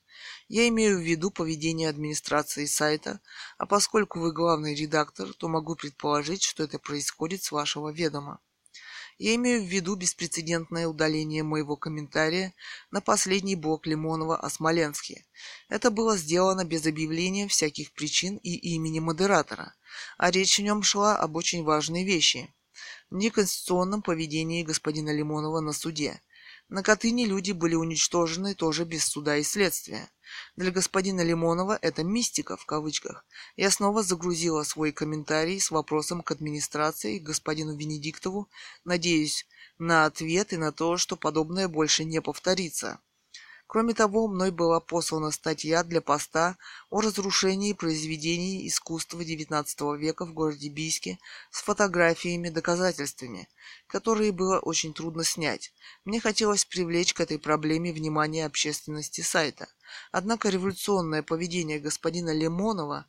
Я имею в виду поведение администрации сайта, а поскольку вы главный редактор, то могу предположить, что это происходит с вашего ведома. Я имею в виду беспрецедентное удаление моего комментария на последний блок Лимонова о Смоленске. Это было сделано без объявления всяких причин и имени модератора, а речь в нем шла об очень важной вещи – неконституционном поведении господина Лимонова на суде – на Катыни люди были уничтожены тоже без суда и следствия. Для господина Лимонова это «мистика» в кавычках. Я снова загрузила свой комментарий с вопросом к администрации, к господину Венедиктову, надеюсь на ответ и на то, что подобное больше не повторится. Кроме того, мной была послана статья для поста о разрушении произведений искусства XIX века в городе Бийске с фотографиями, доказательствами, которые было очень трудно снять. Мне хотелось привлечь к этой проблеме внимание общественности сайта. Однако революционное поведение господина Лимонова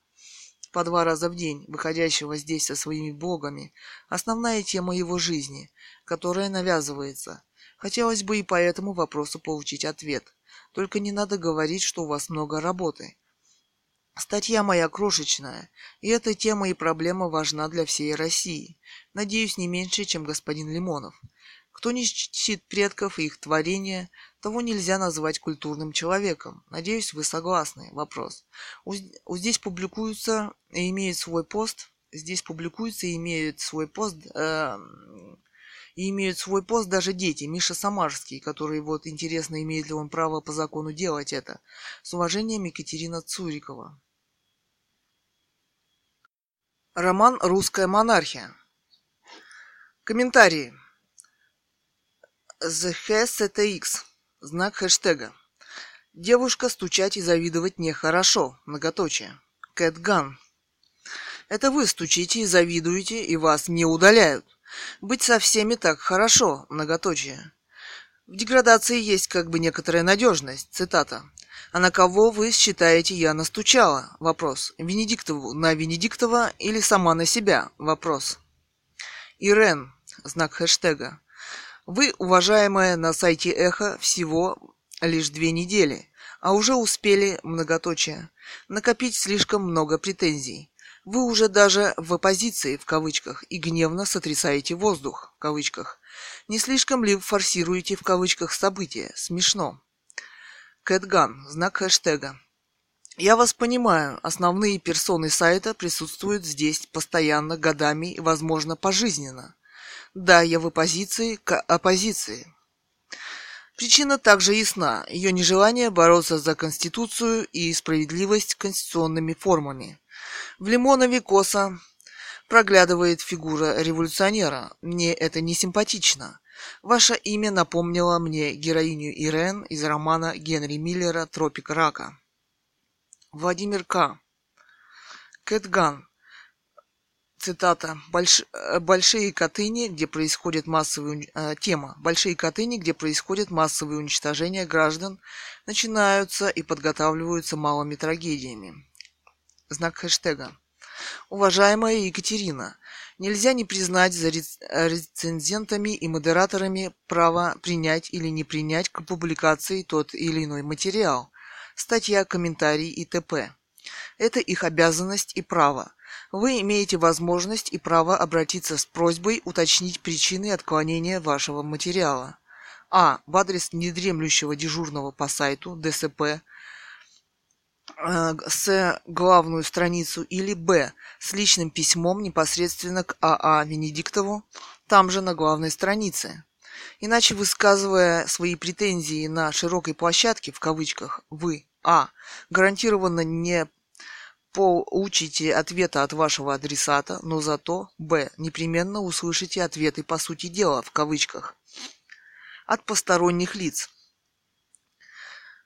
по два раза в день, выходящего здесь со своими богами, основная тема его жизни, которая навязывается. Хотелось бы и по этому вопросу получить ответ. Только не надо говорить, что у вас много работы. Статья моя крошечная, и эта тема и проблема важна для всей России. Надеюсь, не меньше, чем господин Лимонов. Кто не чтит предков и их творения, того нельзя назвать культурным человеком. Надеюсь, вы согласны. Вопрос. У, здесь публикуются и имеют свой пост. Здесь публикуются и имеют свой пост. Э, и имеют свой пост даже дети. Миша Самарский, который, вот, интересно, имеет ли он право по закону делать это. С уважением, Екатерина Цурикова. Роман «Русская монархия». Комментарии. The HSTX. Знак хэштега. Девушка стучать и завидовать нехорошо. Многоточие. Кэтган. Это вы стучите и завидуете, и вас не удаляют. Быть со всеми так хорошо. Многоточие. В деградации есть как бы некоторая надежность. Цитата. А на кого вы считаете я настучала? Вопрос. Венедиктову на Венедиктова или сама на себя? Вопрос. Ирен. Знак хэштега. Вы, уважаемая, на сайте Эхо всего лишь две недели, а уже успели, многоточие, накопить слишком много претензий. Вы уже даже в оппозиции, в кавычках, и гневно сотрясаете воздух, в кавычках. Не слишком ли форсируете, в кавычках, события? Смешно. Кэтган, знак хэштега. Я вас понимаю, основные персоны сайта присутствуют здесь постоянно, годами и, возможно, пожизненно. Да, я в оппозиции к оппозиции. Причина также ясна. Ее нежелание бороться за Конституцию и справедливость конституционными формами. В Лимонове косо проглядывает фигура революционера. Мне это не симпатично. Ваше имя напомнило мне героиню Ирен из романа Генри Миллера «Тропик рака». Владимир К. Кэтган. Цитата. Больш... Большие Катыни, где происходит массовый... Э, тема. Большие Катыни, где происходит массовое уничтожение граждан, начинаются и подготавливаются малыми трагедиями. Знак хэштега. Уважаемая Екатерина, Нельзя не признать за рецензентами и модераторами право принять или не принять к публикации тот или иной материал, статья, комментарий и т.п. Это их обязанность и право. Вы имеете возможность и право обратиться с просьбой уточнить причины отклонения вашего материала. А. В адрес недремлющего дежурного по сайту ДСП с главную страницу или Б с личным письмом непосредственно к АА а Венедиктову, там же на главной странице. Иначе высказывая свои претензии на широкой площадке, в кавычках, вы, А, гарантированно не получите ответа от вашего адресата, но зато, Б, непременно услышите ответы по сути дела, в кавычках, от посторонних лиц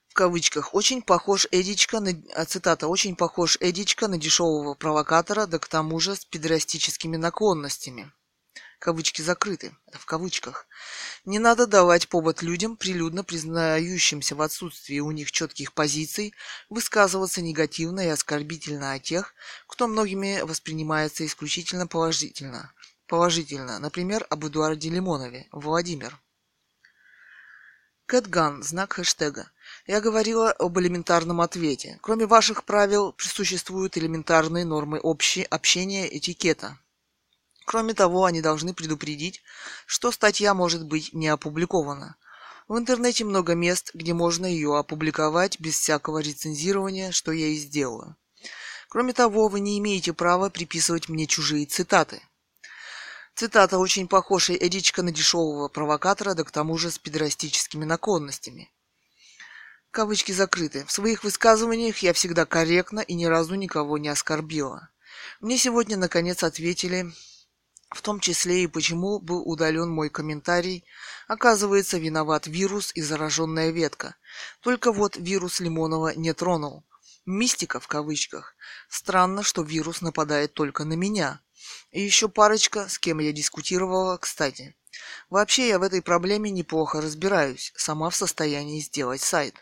в кавычках, очень похож Эдичка на, а, цитата, очень похож Эдичка на дешевого провокатора, да к тому же с педерастическими наклонностями. Кавычки закрыты, в кавычках. Не надо давать повод людям, прилюдно признающимся в отсутствии у них четких позиций, высказываться негативно и оскорбительно о тех, кто многими воспринимается исключительно положительно. Положительно, например, об Эдуарде Лимонове, Владимир. Кэтган, знак хэштега. Я говорила об элементарном ответе. Кроме ваших правил, существуют элементарные нормы общей общения этикета. Кроме того, они должны предупредить, что статья может быть не опубликована. В интернете много мест, где можно ее опубликовать без всякого рецензирования, что я и сделала. Кроме того, вы не имеете права приписывать мне чужие цитаты. Цитата очень похожая Эдичка на дешевого провокатора, да к тому же с педерастическими наклонностями. Кавычки закрыты. В своих высказываниях я всегда корректна и ни разу никого не оскорбила. Мне сегодня наконец ответили, в том числе и почему был удален мой комментарий. Оказывается, виноват вирус и зараженная ветка. Только вот вирус Лимонова не тронул. Мистика в кавычках. Странно, что вирус нападает только на меня. И еще парочка, с кем я дискутировала, кстати. Вообще я в этой проблеме неплохо разбираюсь, сама в состоянии сделать сайт.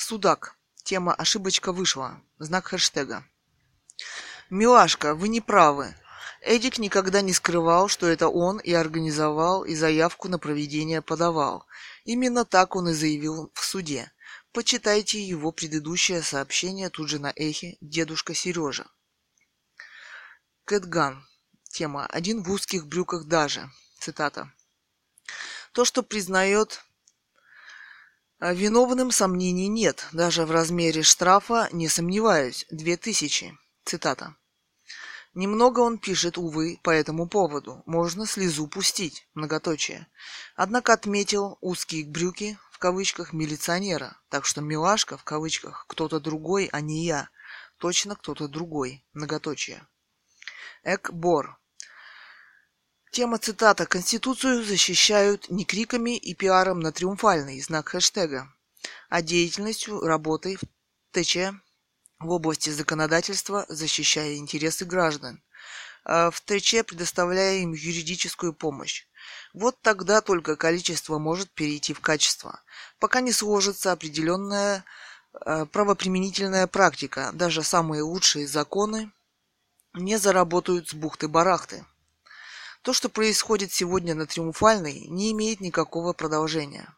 Судак. Тема «Ошибочка вышла». Знак хэштега. Милашка, вы не правы. Эдик никогда не скрывал, что это он и организовал, и заявку на проведение подавал. Именно так он и заявил в суде. Почитайте его предыдущее сообщение тут же на эхе «Дедушка Сережа». Кэтган. Тема «Один в узких брюках даже». Цитата. То, что признает виновным, сомнений нет. Даже в размере штрафа не сомневаюсь. Две тысячи. Цитата. Немного он пишет, увы, по этому поводу. Можно слезу пустить. Многоточие. Однако отметил узкие брюки, в кавычках, милиционера. Так что милашка, в кавычках, кто-то другой, а не я. Точно кто-то другой. Многоточие. Экбор. Тема цитата «Конституцию защищают не криками и пиаром на триумфальный знак хэштега, а деятельностью, работой в ТЧ в области законодательства, защищая интересы граждан, а в ТЧ предоставляя им юридическую помощь. Вот тогда только количество может перейти в качество, пока не сложится определенная э, правоприменительная практика, даже самые лучшие законы не заработают с бухты-барахты. То, что происходит сегодня на Триумфальной, не имеет никакого продолжения.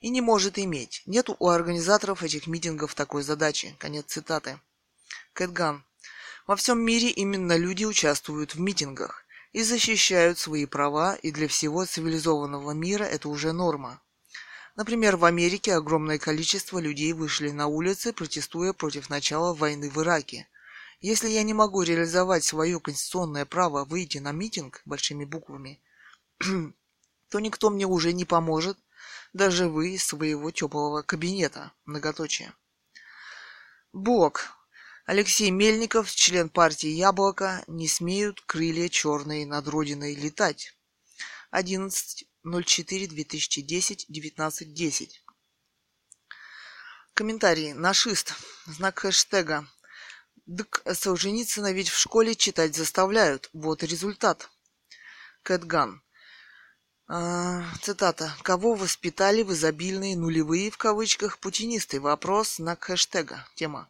И не может иметь. Нет у организаторов этих митингов такой задачи. Конец цитаты. Кэтган. Во всем мире именно люди участвуют в митингах и защищают свои права, и для всего цивилизованного мира это уже норма. Например, в Америке огромное количество людей вышли на улицы, протестуя против начала войны в Ираке – если я не могу реализовать свое конституционное право выйти на митинг большими буквами, [clears throat] то никто мне уже не поможет, даже вы из своего теплого кабинета. Многоточие. Блок. Алексей Мельников, член партии «Яблоко», не смеют крылья черные над Родиной летать. 11.04.2010, 19.10. Комментарий. Нашист. Знак хэштега. Дык Солженицына ведь в школе читать заставляют. Вот результат. Кэтган. А, цитата. Кого воспитали в изобильные нулевые в кавычках путинисты? Вопрос на хэштега. Тема.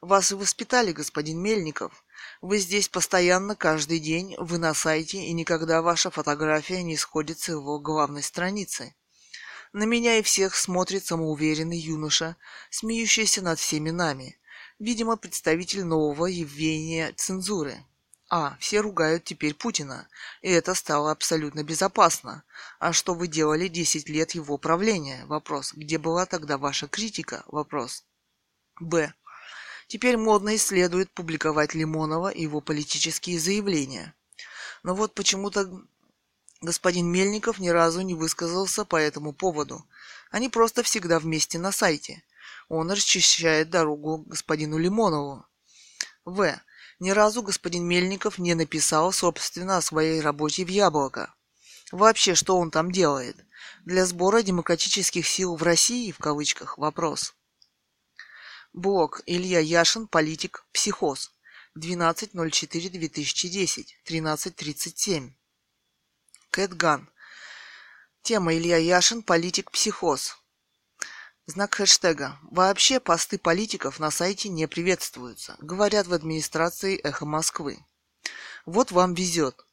Вас и воспитали, господин Мельников. Вы здесь постоянно, каждый день, вы на сайте, и никогда ваша фотография не сходит с его главной страницы. На меня и всех смотрит самоуверенный юноша, смеющийся над всеми нами видимо, представитель нового явления цензуры. А, все ругают теперь Путина, и это стало абсолютно безопасно. А что вы делали 10 лет его правления? Вопрос. Где была тогда ваша критика? Вопрос. Б. Теперь модно исследует публиковать Лимонова и его политические заявления. Но вот почему-то господин Мельников ни разу не высказался по этому поводу. Они просто всегда вместе на сайте. Он расчищает дорогу господину Лимонову. В. Ни разу господин Мельников не написал, собственно, о своей работе в Яблоко. Вообще, что он там делает? Для сбора демократических сил в России, в кавычках, вопрос. Блок. Илья Яшин, политик, психоз. 12.04.2010, 13.37. Кэтган. Тема Илья Яшин, политик, психоз. Знак хэштега. Вообще посты политиков на сайте не приветствуются, говорят в администрации «Эхо Москвы». Вот вам везет.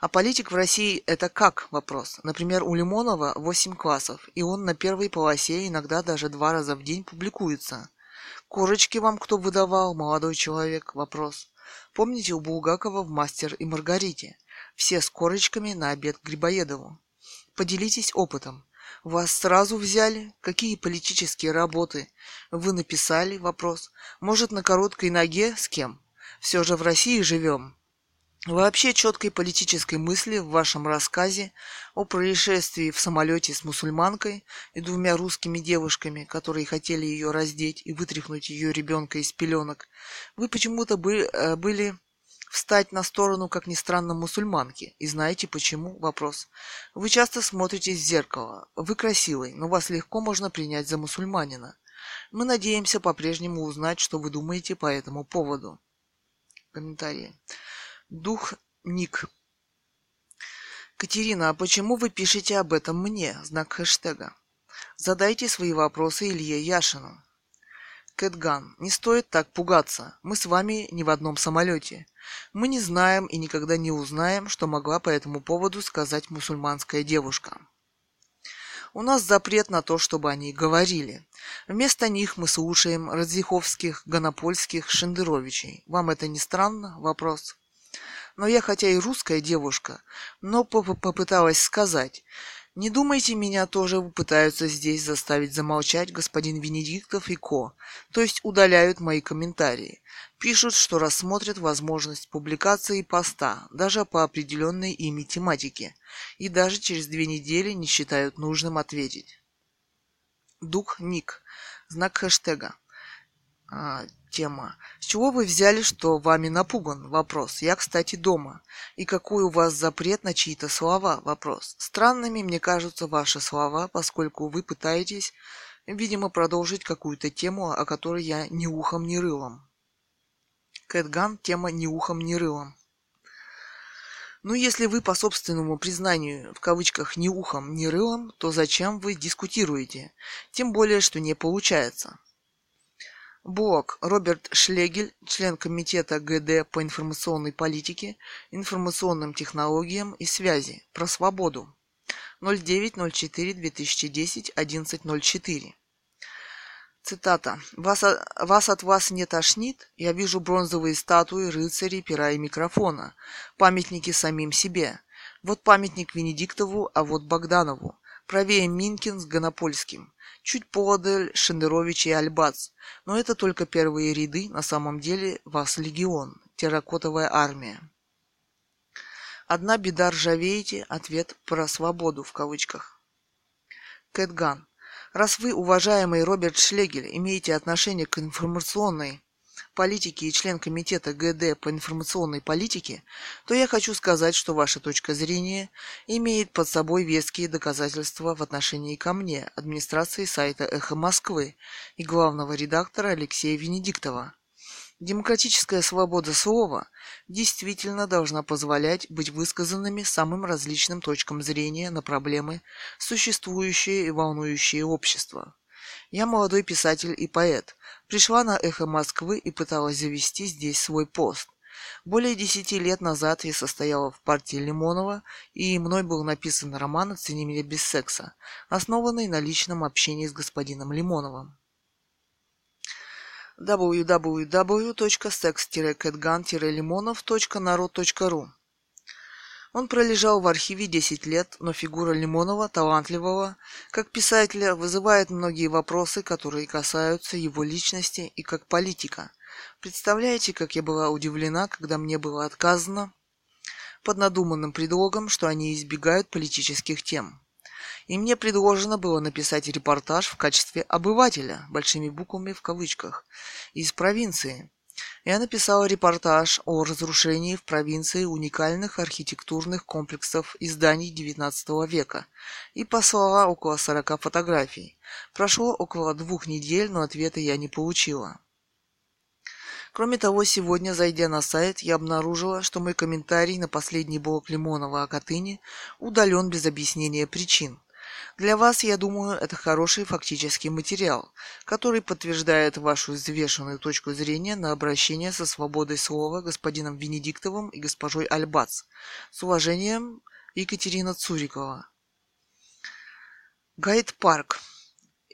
А политик в России это как? Вопрос. Например, у Лимонова 8 классов, и он на первой полосе иногда даже два раза в день публикуется. Корочки вам кто выдавал, молодой человек? Вопрос. Помните у Булгакова в «Мастер и Маргарите»? Все с корочками на обед Грибоедову. Поделитесь опытом. Вас сразу взяли? Какие политические работы? Вы написали вопрос. Может, на короткой ноге? С кем? Все же в России живем. Вообще четкой политической мысли в вашем рассказе о происшествии в самолете с мусульманкой и двумя русскими девушками, которые хотели ее раздеть и вытряхнуть ее ребенка из пеленок, вы почему-то э, были встать на сторону, как ни странно, мусульманки. И знаете почему? Вопрос. Вы часто смотритесь в зеркало. Вы красивый, но вас легко можно принять за мусульманина. Мы надеемся по-прежнему узнать, что вы думаете по этому поводу. Комментарии. Дух Ник. Катерина, а почему вы пишете об этом мне? Знак хэштега. Задайте свои вопросы Илье Яшину. Кэтган, не стоит так пугаться. Мы с вами не в одном самолете. Мы не знаем и никогда не узнаем, что могла по этому поводу сказать мусульманская девушка. У нас запрет на то, чтобы они говорили. Вместо них мы слушаем Радзиховских, Гонопольских, Шендеровичей. Вам это не странно? Вопрос. Но я хотя и русская девушка, но попыталась сказать, не думайте, меня тоже пытаются здесь заставить замолчать господин Венедиктов и Ко, то есть удаляют мои комментарии. Пишут, что рассмотрят возможность публикации поста, даже по определенной ими тематике, и даже через две недели не считают нужным ответить. Дух Ник. Знак хэштега. Тема. С чего вы взяли, что вами напуган? Вопрос. Я, кстати, дома. И какой у вас запрет на чьи-то слова? Вопрос. Странными мне кажутся ваши слова, поскольку вы пытаетесь, видимо, продолжить какую-то тему, о которой я ни ухом, ни рылом. Кэтган. Тема ни ухом, ни рылом. Ну, если вы по собственному признанию, в кавычках, ни ухом, ни рылом, то зачем вы дискутируете? Тем более, что не получается. Блок. Роберт Шлегель, член комитета ГД по информационной политике, информационным технологиям и связи. Про свободу. 09.04.2010, 11.04. Цитата. Вас, «Вас от вас не тошнит? Я вижу бронзовые статуи рыцарей, пера и микрофона. Памятники самим себе. Вот памятник Венедиктову, а вот Богданову. Правее Минкин с Гонопольским. Чуть подаль Шендерович и Альбац. Но это только первые ряды, на самом деле вас легион, терракотовая армия. Одна беда ржавеете, ответ про свободу в кавычках. Кэтган. Раз вы, уважаемый Роберт Шлегель, имеете отношение к информационной политики и член комитета ГД по информационной политике, то я хочу сказать, что ваша точка зрения имеет под собой веские доказательства в отношении ко мне, администрации сайта «Эхо Москвы» и главного редактора Алексея Венедиктова. Демократическая свобода слова действительно должна позволять быть высказанными самым различным точкам зрения на проблемы, существующие и волнующие общество. Я молодой писатель и поэт. Пришла на «Эхо Москвы» и пыталась завести здесь свой пост. Более десяти лет назад я состояла в партии Лимонова, и мной был написан роман «Оцени меня без секса», основанный на личном общении с господином Лимоновым www.sex-catgun-limonov.narod.ru он пролежал в архиве 10 лет, но фигура Лимонова, талантливого, как писателя, вызывает многие вопросы, которые касаются его личности и как политика. Представляете, как я была удивлена, когда мне было отказано под надуманным предлогом, что они избегают политических тем. И мне предложено было написать репортаж в качестве обывателя, большими буквами в кавычках, из провинции, я написала репортаж о разрушении в провинции уникальных архитектурных комплексов и зданий XIX века и послала около 40 фотографий. Прошло около двух недель, но ответа я не получила. Кроме того, сегодня, зайдя на сайт, я обнаружила, что мой комментарий на последний блок Лимонова о Катыни удален без объяснения причин. Для вас, я думаю, это хороший фактический материал, который подтверждает вашу взвешенную точку зрения на обращение со свободой слова господином Венедиктовым и госпожой Альбац. С уважением, Екатерина Цурикова. Гайд Парк.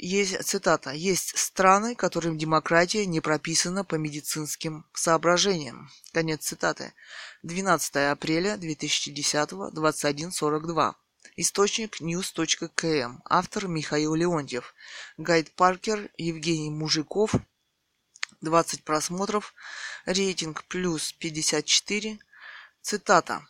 Есть, цитата, «Есть страны, которым демократия не прописана по медицинским соображениям». Конец цитаты. 12 апреля 2010, 21.42. Источник news.km. Автор Михаил Леонтьев. Гайд Паркер, Евгений Мужиков. 20 просмотров. Рейтинг плюс 54. Цитата.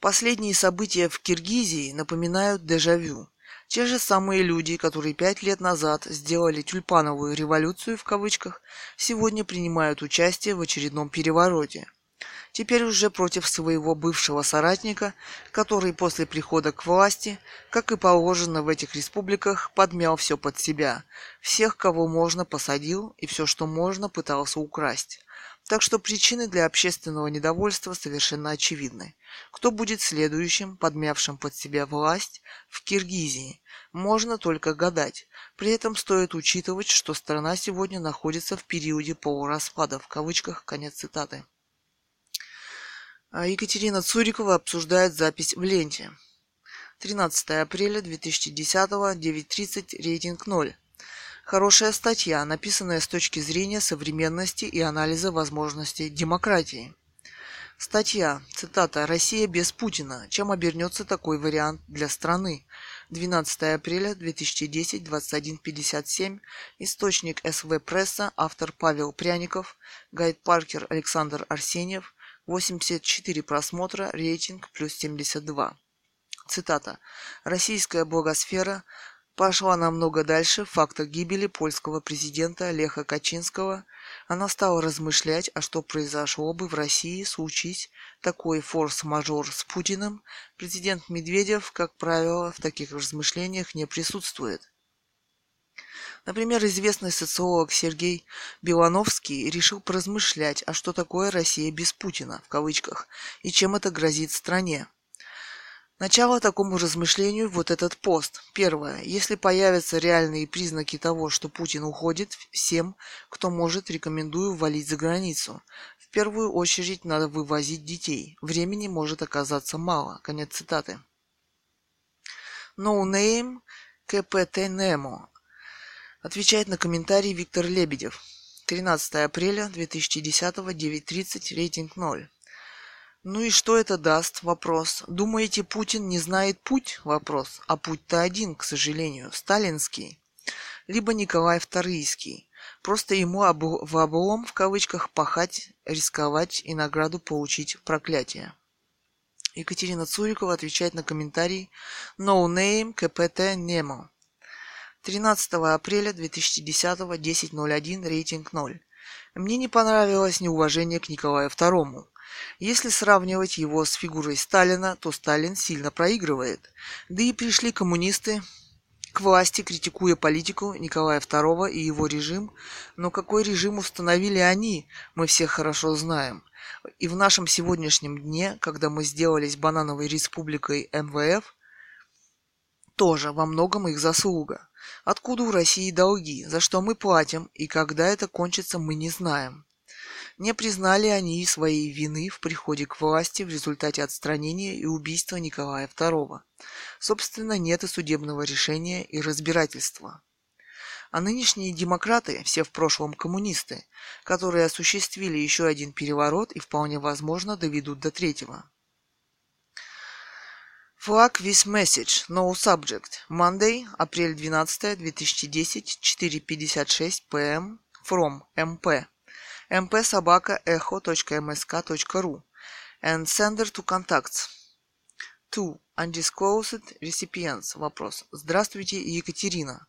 Последние события в Киргизии напоминают дежавю. Те же самые люди, которые пять лет назад сделали тюльпановую революцию в кавычках, сегодня принимают участие в очередном перевороте теперь уже против своего бывшего соратника, который после прихода к власти, как и положено в этих республиках, подмял все под себя, всех, кого можно, посадил и все, что можно, пытался украсть. Так что причины для общественного недовольства совершенно очевидны. Кто будет следующим, подмявшим под себя власть в Киргизии, можно только гадать. При этом стоит учитывать, что страна сегодня находится в периоде полураспада, в кавычках, конец цитаты. А Екатерина Цурикова обсуждает запись в ленте. 13 апреля 2010, 9.30, рейтинг 0. Хорошая статья, написанная с точки зрения современности и анализа возможностей демократии. Статья, цитата, «Россия без Путина. Чем обернется такой вариант для страны?» 12 апреля 2010, 21.57. Источник СВ Пресса. Автор Павел Пряников. Гайд Паркер Александр Арсеньев. 84 просмотра. Рейтинг плюс 72. Цитата. «Российская благосфера пошла намного дальше факта гибели польского президента Леха Качинского. Она стала размышлять, а что произошло бы в России, случись такой форс-мажор с Путиным. Президент Медведев, как правило, в таких размышлениях не присутствует. Например, известный социолог Сергей Белановский решил поразмышлять, а что такое Россия без Путина, в кавычках, и чем это грозит стране. Начало такому размышлению вот этот пост. Первое. Если появятся реальные признаки того, что Путин уходит, всем, кто может, рекомендую валить за границу. В первую очередь надо вывозить детей. Времени может оказаться мало. Конец цитаты. No name КПТ Немо. Отвечает на комментарий Виктор Лебедев. 13 апреля 2010, 9.30, рейтинг 0. Ну и что это даст? Вопрос. Думаете, Путин не знает путь? Вопрос. А путь-то один, к сожалению, сталинский. Либо Николай Вторыйский. Просто ему в облом, в кавычках, пахать, рисковать и награду получить проклятие. Екатерина Цурикова отвечает на комментарий No Name КПТ Немо. 13 апреля 2010 10.01 рейтинг 0. Мне не понравилось неуважение к Николаю II. Если сравнивать его с фигурой Сталина, то Сталин сильно проигрывает. Да и пришли коммунисты к власти, критикуя политику Николая II и его режим, но какой режим установили они, мы все хорошо знаем. И в нашем сегодняшнем дне, когда мы сделались банановой республикой МВФ, тоже во многом их заслуга. Откуда у России долги, за что мы платим и когда это кончится, мы не знаем. Не признали они и своей вины в приходе к власти в результате отстранения и убийства Николая II. Собственно, нет и судебного решения и разбирательства. А нынешние демократы, все в прошлом коммунисты, которые осуществили еще один переворот и вполне возможно доведут до третьего. Flag with message, no subject. Monday, апрель 12, 2010, 4.56 pm, from MP mp-echo.msk.ru and sender to contacts. 2. Undisclosed recipients. Вопрос. Здравствуйте, Екатерина.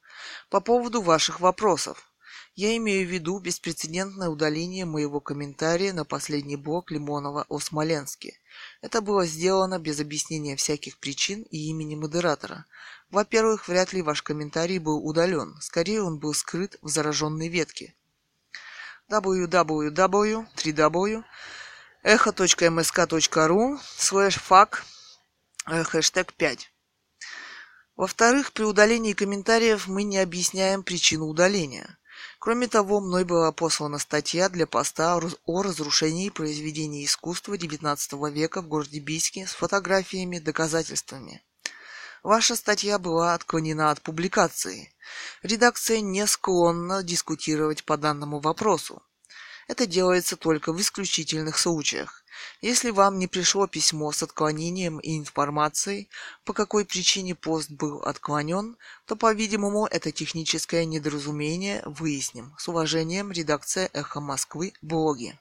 По поводу ваших вопросов. Я имею в виду беспрецедентное удаление моего комментария на последний блок Лимонова о Смоленске. Это было сделано без объяснения всяких причин и имени модератора. Во-первых, вряд ли ваш комментарий был удален. Скорее, он был скрыт в зараженной ветке www 3w echo.msk.ru слэш фак хэштег 5. Во-вторых, при удалении комментариев мы не объясняем причину удаления. Кроме того, мной была послана статья для поста о разрушении произведений искусства XIX века в городе Бийске с фотографиями, доказательствами. Ваша статья была отклонена от публикации. Редакция не склонна дискутировать по данному вопросу. Это делается только в исключительных случаях. Если вам не пришло письмо с отклонением и информацией, по какой причине пост был отклонен, то, по-видимому, это техническое недоразумение выясним. С уважением, редакция «Эхо Москвы», блоги.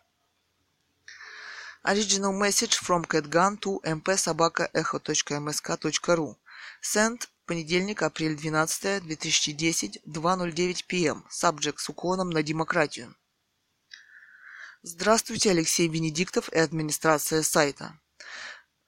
Original message from Catgun to mp-echo.msk.ru Сент, понедельник, апрель 12, 2010, 2.09 п.м. Subject с уклоном на демократию. Здравствуйте, Алексей Венедиктов и администрация сайта.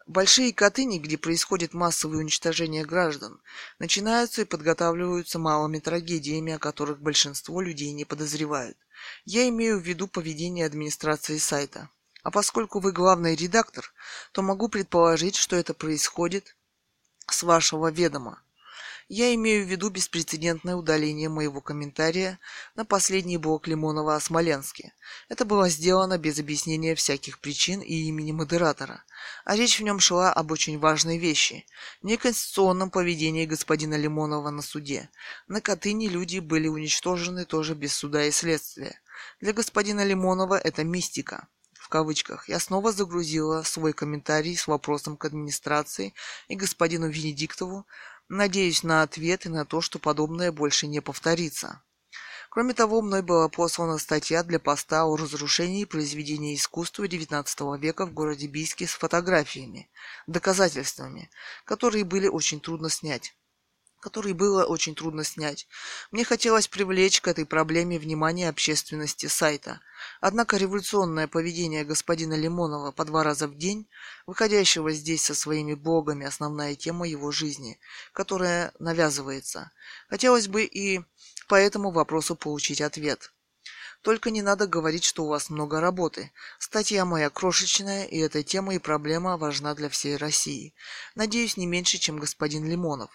Большие Катыни, где происходит массовое уничтожение граждан, начинаются и подготавливаются малыми трагедиями, о которых большинство людей не подозревают. Я имею в виду поведение администрации сайта. А поскольку вы главный редактор, то могу предположить, что это происходит с вашего ведома. Я имею в виду беспрецедентное удаление моего комментария на последний блок Лимонова о Смоленске. Это было сделано без объяснения всяких причин и имени модератора, а речь в нем шла об очень важной вещи – неконституционном поведении господина Лимонова на суде. На Катыни люди были уничтожены тоже без суда и следствия. Для господина Лимонова это мистика в кавычках, я снова загрузила свой комментарий с вопросом к администрации и господину Венедиктову, надеюсь на ответ и на то, что подобное больше не повторится. Кроме того, мной была послана статья для поста о разрушении произведений искусства XIX века в городе Бийске с фотографиями, доказательствами, которые были очень трудно снять который было очень трудно снять. Мне хотелось привлечь к этой проблеме внимание общественности сайта. Однако революционное поведение господина Лимонова по два раза в день, выходящего здесь со своими блогами, основная тема его жизни, которая навязывается. Хотелось бы и по этому вопросу получить ответ. Только не надо говорить, что у вас много работы. Статья моя крошечная, и эта тема и проблема важна для всей России. Надеюсь, не меньше, чем господин Лимонов.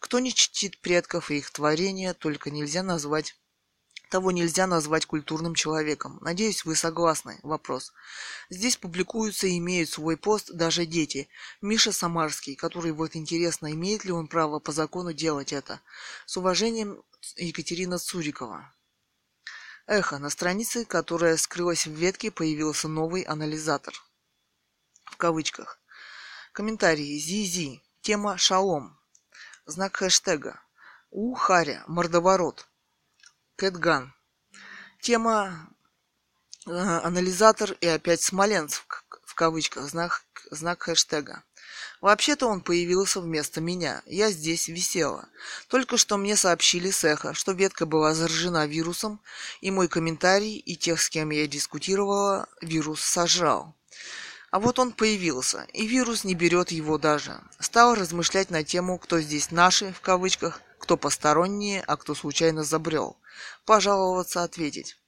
Кто не чтит предков и их творения, только нельзя назвать того нельзя назвать культурным человеком. Надеюсь, вы согласны. Вопрос. Здесь публикуются и имеют свой пост даже дети. Миша Самарский, который вот интересно, имеет ли он право по закону делать это. С уважением, Екатерина Цурикова. Эхо. На странице, которая скрылась в ветке, появился новый анализатор. В кавычках. Комментарии. Зи-зи. Тема «Шалом». Знак хэштега. У Харя. Мордоворот. Кэтган. Тема э, анализатор и опять Смоленск в кавычках. Знак, знак хэштега. Вообще-то он появился вместо меня. Я здесь висела. Только что мне сообщили с эхо, что ветка была заражена вирусом, и мой комментарий, и тех, с кем я дискутировала, вирус сожрал. А вот он появился, и вирус не берет его даже. Стал размышлять на тему, кто здесь наши, в кавычках, кто посторонние, а кто случайно забрел. Пожаловаться, ответить.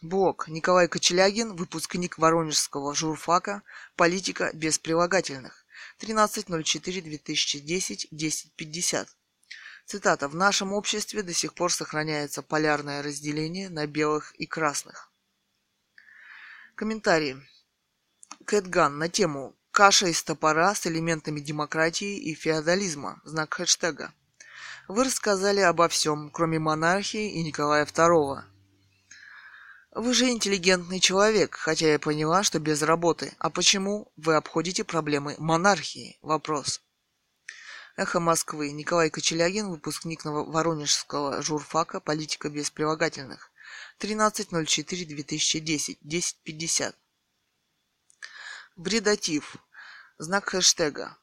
Блок. Николай Кочелягин, выпускник Воронежского журфака, политика без прилагательных. 13.04.2010, 10.50. Цитата. В нашем обществе до сих пор сохраняется полярное разделение на белых и красных. Комментарии. Кэтган на тему «Каша из топора с элементами демократии и феодализма» знак хэштега. Вы рассказали обо всем, кроме монархии и Николая II. Вы же интеллигентный человек, хотя я поняла, что без работы. А почему вы обходите проблемы монархии? Вопрос. Эхо Москвы. Николай Кочелягин, выпускник Воронежского журфака «Политика без прилагательных». 13.04.2010. 10.50. Бредатив. Знак хэштега.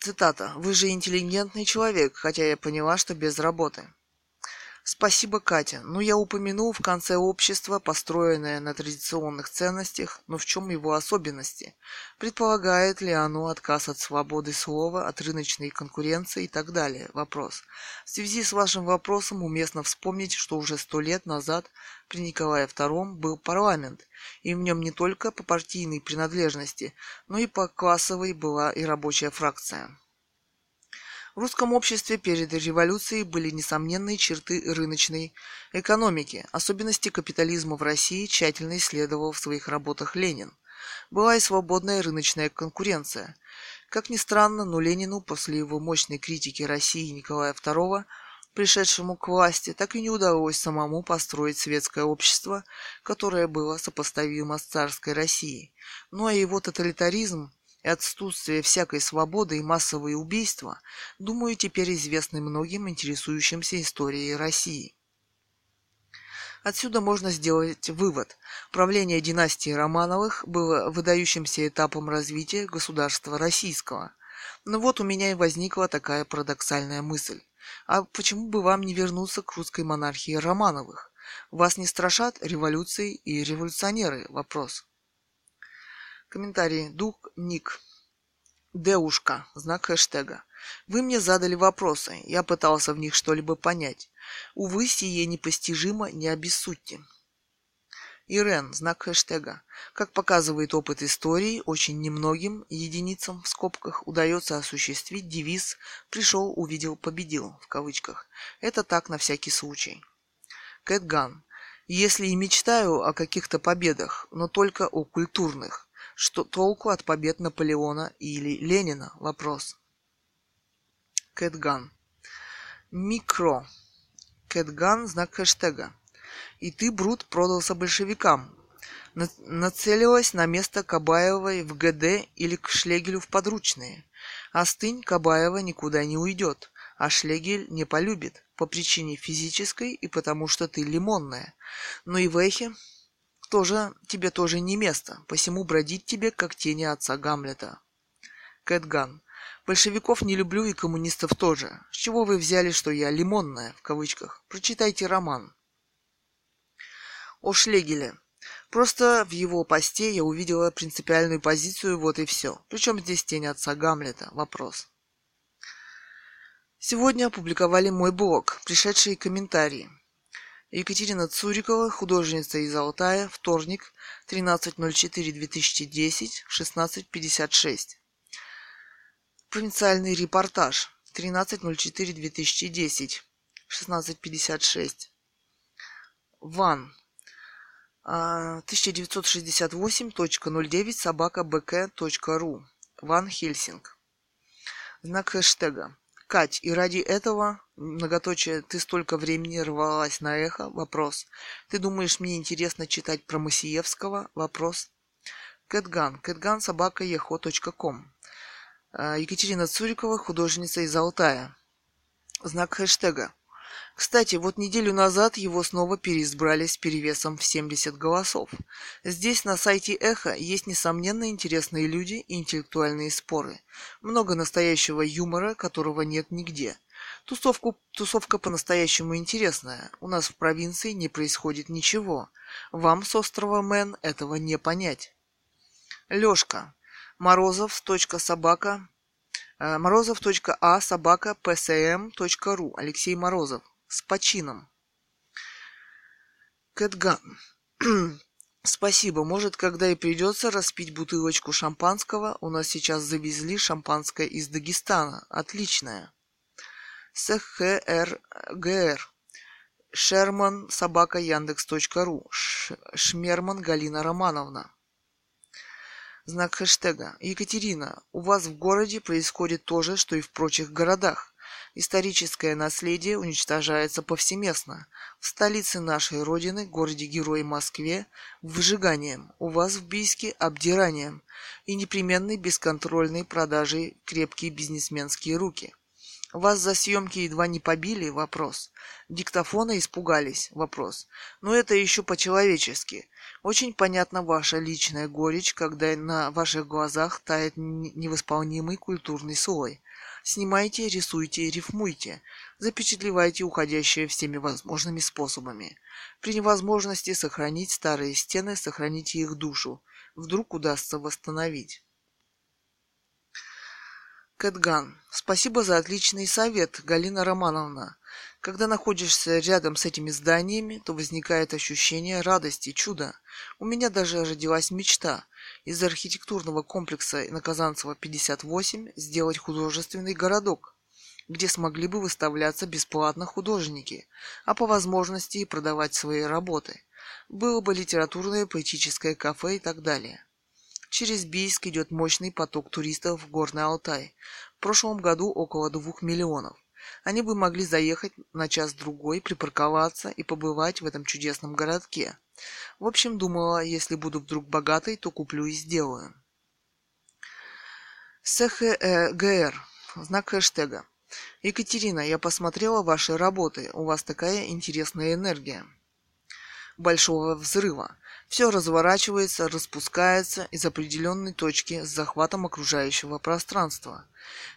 Цитата. «Вы же интеллигентный человек, хотя я поняла, что без работы». Спасибо, Катя. Ну, я упомянул в конце общество, построенное на традиционных ценностях, но в чем его особенности? Предполагает ли оно отказ от свободы слова, от рыночной конкуренции и так далее? Вопрос. В связи с вашим вопросом уместно вспомнить, что уже сто лет назад при Николае II был парламент, и в нем не только по партийной принадлежности, но и по классовой была и рабочая фракция. В русском обществе перед революцией были несомненные черты рыночной экономики. Особенности капитализма в России тщательно исследовал в своих работах Ленин. Была и свободная рыночная конкуренция. Как ни странно, но Ленину после его мощной критики России Николая II, пришедшему к власти, так и не удалось самому построить светское общество, которое было сопоставимо с царской Россией. Ну а его тоталитаризм и отсутствие всякой свободы и массовые убийства, думаю, теперь известны многим интересующимся историей России. Отсюда можно сделать вывод. Правление династии Романовых было выдающимся этапом развития государства российского. Но вот у меня и возникла такая парадоксальная мысль. А почему бы вам не вернуться к русской монархии Романовых? Вас не страшат революции и революционеры? Вопрос. Комментарий. Дух Ник. Деушка. Знак хэштега. Вы мне задали вопросы. Я пытался в них что-либо понять. Увы, сие непостижимо, не обессудьте. Ирен, знак хэштега. Как показывает опыт истории, очень немногим единицам в скобках удается осуществить девиз «пришел, увидел, победил» в кавычках. Это так на всякий случай. Кэтган. Если и мечтаю о каких-то победах, но только о культурных, что толку от побед Наполеона или Ленина? Вопрос. Кэтган. Микро. Кэтган – знак хэштега. И ты, Брут, продался большевикам. Нацелилась на место Кабаевой в ГД или к Шлегелю в подручные. Остынь, Кабаева никуда не уйдет, а Шлегель не полюбит по причине физической и потому что ты лимонная. Но и в эхе тоже, тебе тоже не место, посему бродить тебе, как тени отца Гамлета. Кэтган. Большевиков не люблю и коммунистов тоже. С чего вы взяли, что я лимонная, в кавычках? Прочитайте роман о Шлегеле. Просто в его посте я увидела принципиальную позицию, вот и все. Причем здесь тень отца Гамлета? Вопрос. Сегодня опубликовали мой блог, пришедшие комментарии. Екатерина Цурикова, художница из Алтая, вторник, 13.04.2010, 16.56. Провинциальный репортаж, 13.04.2010, 16.56. Ван, 1968.09 собака бк.ру Ван Хельсинг. Знак хэштега. Кать, и ради этого, многоточие, ты столько времени рвалась на эхо? Вопрос. Ты думаешь, мне интересно читать про Масиевского? Вопрос. Кэтган. Кэтган собака ехо.ком. А, Екатерина Цурикова, художница из Алтая. Знак хэштега. Кстати, вот неделю назад его снова переизбрали с перевесом в 70 голосов. Здесь на сайте Эхо есть несомненно интересные люди и интеллектуальные споры. Много настоящего юмора, которого нет нигде. Тусовку, тусовка по-настоящему интересная. У нас в провинции не происходит ничего. Вам с острова Мэн этого не понять. Лёшка. Морозов. Собака. Э, Морозов.а собака psm.ru Алексей Морозов с почином. Кэтган. [clears throat] Спасибо. Может, когда и придется распить бутылочку шампанского, у нас сейчас завезли шампанское из Дагестана. Отличное. СХРГР. Шерман собака Яндекс.ру. Шмерман Галина Романовна. Знак хэштега. Екатерина, у вас в городе происходит то же, что и в прочих городах. Историческое наследие уничтожается повсеместно. В столице нашей Родины, городе-герой Москве, выжиганием, у вас в Бийске обдиранием и непременной бесконтрольной продажей крепкие бизнесменские руки. Вас за съемки едва не побили? Вопрос. Диктофона испугались? Вопрос. Но это еще по-человечески. Очень понятна ваша личная горечь, когда на ваших глазах тает невосполнимый культурный слой. Снимайте, рисуйте, рифмуйте. Запечатлевайте уходящее всеми возможными способами. При невозможности сохранить старые стены, сохраните их душу. Вдруг удастся восстановить. Кэтган. Спасибо за отличный совет, Галина Романовна. Когда находишься рядом с этими зданиями, то возникает ощущение радости, чуда. У меня даже родилась мечта из архитектурного комплекса на Казанцево 58 сделать художественный городок, где смогли бы выставляться бесплатно художники, а по возможности и продавать свои работы. Было бы литературное поэтическое кафе и так далее. Через Бийск идет мощный поток туристов в Горный Алтай. В прошлом году около двух миллионов. Они бы могли заехать на час-другой, припарковаться и побывать в этом чудесном городке. В общем, думала, если буду вдруг богатой, то куплю и сделаю. СХГР. Знак хэштега. Екатерина, я посмотрела ваши работы. У вас такая интересная энергия. Большого взрыва. Все разворачивается, распускается из определенной точки с захватом окружающего пространства.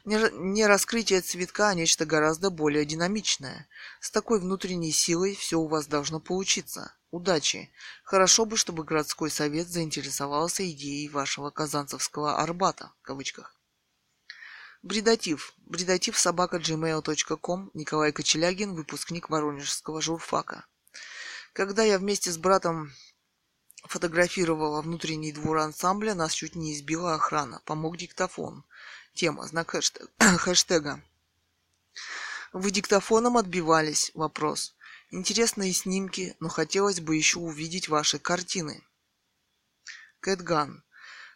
Не раскрытие цветка, а нечто гораздо более динамичное. С такой внутренней силой все у вас должно получиться. Удачи! Хорошо бы, чтобы городской совет заинтересовался идеей вашего казанцевского Арбата, в кавычках. Бредатив. Бредатив собака gmail.com. Николай Кочелягин, выпускник Воронежского журфака. Когда я вместе с братом фотографировала внутренний двор ансамбля, нас чуть не избила охрана. Помог диктофон. Тема, знак [clears throat] хэштега. Вы диктофоном отбивались? Вопрос. Интересные снимки, но хотелось бы еще увидеть ваши картины. Кэтган.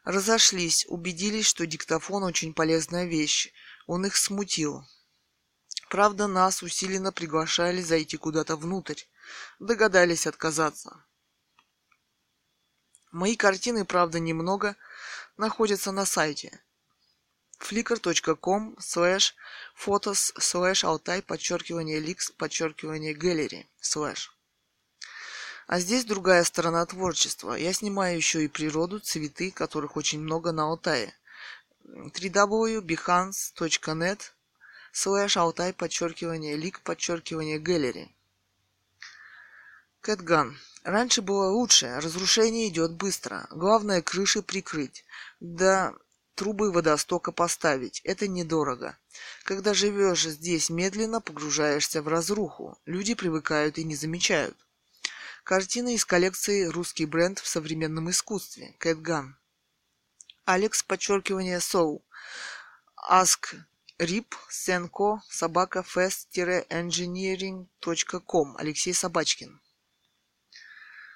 Разошлись, убедились, что диктофон очень полезная вещь. Он их смутил. Правда, нас усиленно приглашали зайти куда-то внутрь. Догадались отказаться. Мои картины, правда, немного, находятся на сайте flickr.com slash photos slash alтай подчеркивание ликс подчеркивание gallery slash. А здесь другая сторона творчества. Я снимаю еще и природу, цветы, которых очень много на Алтае. www.behance.net slash алтай подчеркивание лик подчеркивание gallery. Кэтган. Раньше было лучше, разрушение идет быстро. Главное крыши прикрыть. Да трубы водостока поставить. Это недорого. Когда живешь здесь медленно, погружаешься в разруху. Люди привыкают и не замечают. Картина из коллекции «Русский бренд в современном искусстве» Кэтган. Алекс, подчеркивание, Соу. Ask Rip Senko собака fest-engineering.com Алексей Собачкин.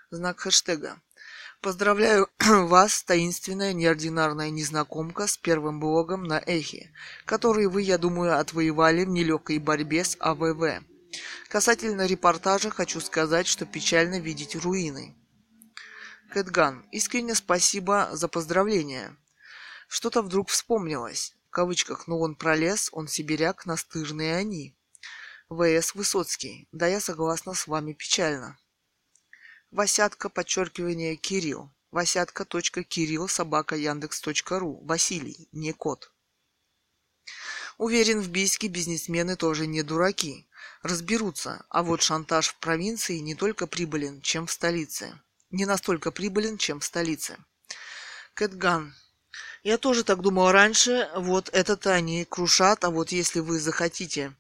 Знак хэштега. Поздравляю [clears throat] вас, таинственная неординарная незнакомка с первым блогом на Эхе, который вы, я думаю, отвоевали в нелегкой борьбе с АВВ. Касательно репортажа хочу сказать, что печально видеть руины. Кэтган, искренне спасибо за поздравления. Что-то вдруг вспомнилось. В кавычках, но он пролез, он сибиряк, настырные они. В.С. Высоцкий. Да, я согласна с вами печально. Васятка, подчеркивание, Кирилл. Васятка. Кирилл, собака, Яндекс.ру. Василий, не кот. Уверен, в Бийске бизнесмены тоже не дураки. Разберутся, а вот шантаж в провинции не только прибылен, чем в столице. Не настолько прибылен, чем в столице. Кэтган. Я тоже так думал раньше, вот это-то они крушат, а вот если вы захотите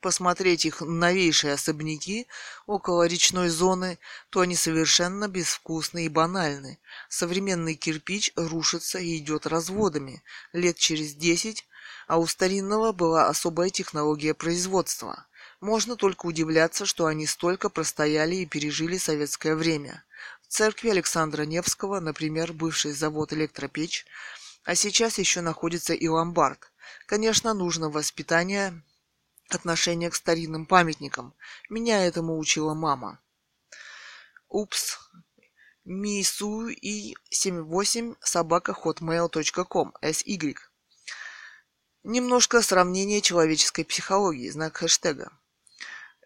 посмотреть их новейшие особняки около речной зоны, то они совершенно безвкусны и банальны. Современный кирпич рушится и идет разводами лет через десять, а у старинного была особая технология производства. Можно только удивляться, что они столько простояли и пережили советское время. В церкви Александра Невского, например, бывший завод «Электропечь», а сейчас еще находится и ломбард. Конечно, нужно воспитание отношение к старинным памятникам. Меня этому учила мама. Упс. Мису и 78 собака hotmail.com SY. Немножко сравнение человеческой психологии, знак хэштега.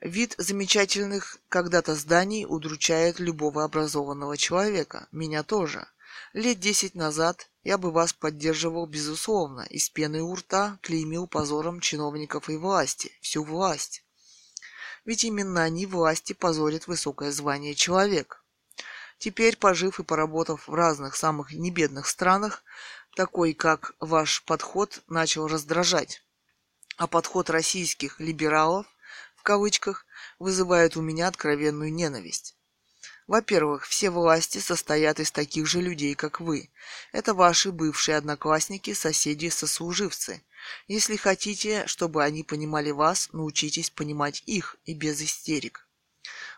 Вид замечательных когда-то зданий удручает любого образованного человека. Меня тоже. Лет десять назад я бы вас поддерживал безусловно, из пены у рта клеймил позором чиновников и власти, всю власть. Ведь именно они власти позорят высокое звание человек. Теперь, пожив и поработав в разных самых небедных странах, такой, как ваш подход, начал раздражать. А подход российских «либералов» в кавычках вызывает у меня откровенную ненависть. Во-первых, все власти состоят из таких же людей, как вы. Это ваши бывшие одноклассники, соседи, сослуживцы. Если хотите, чтобы они понимали вас, научитесь понимать их и без истерик.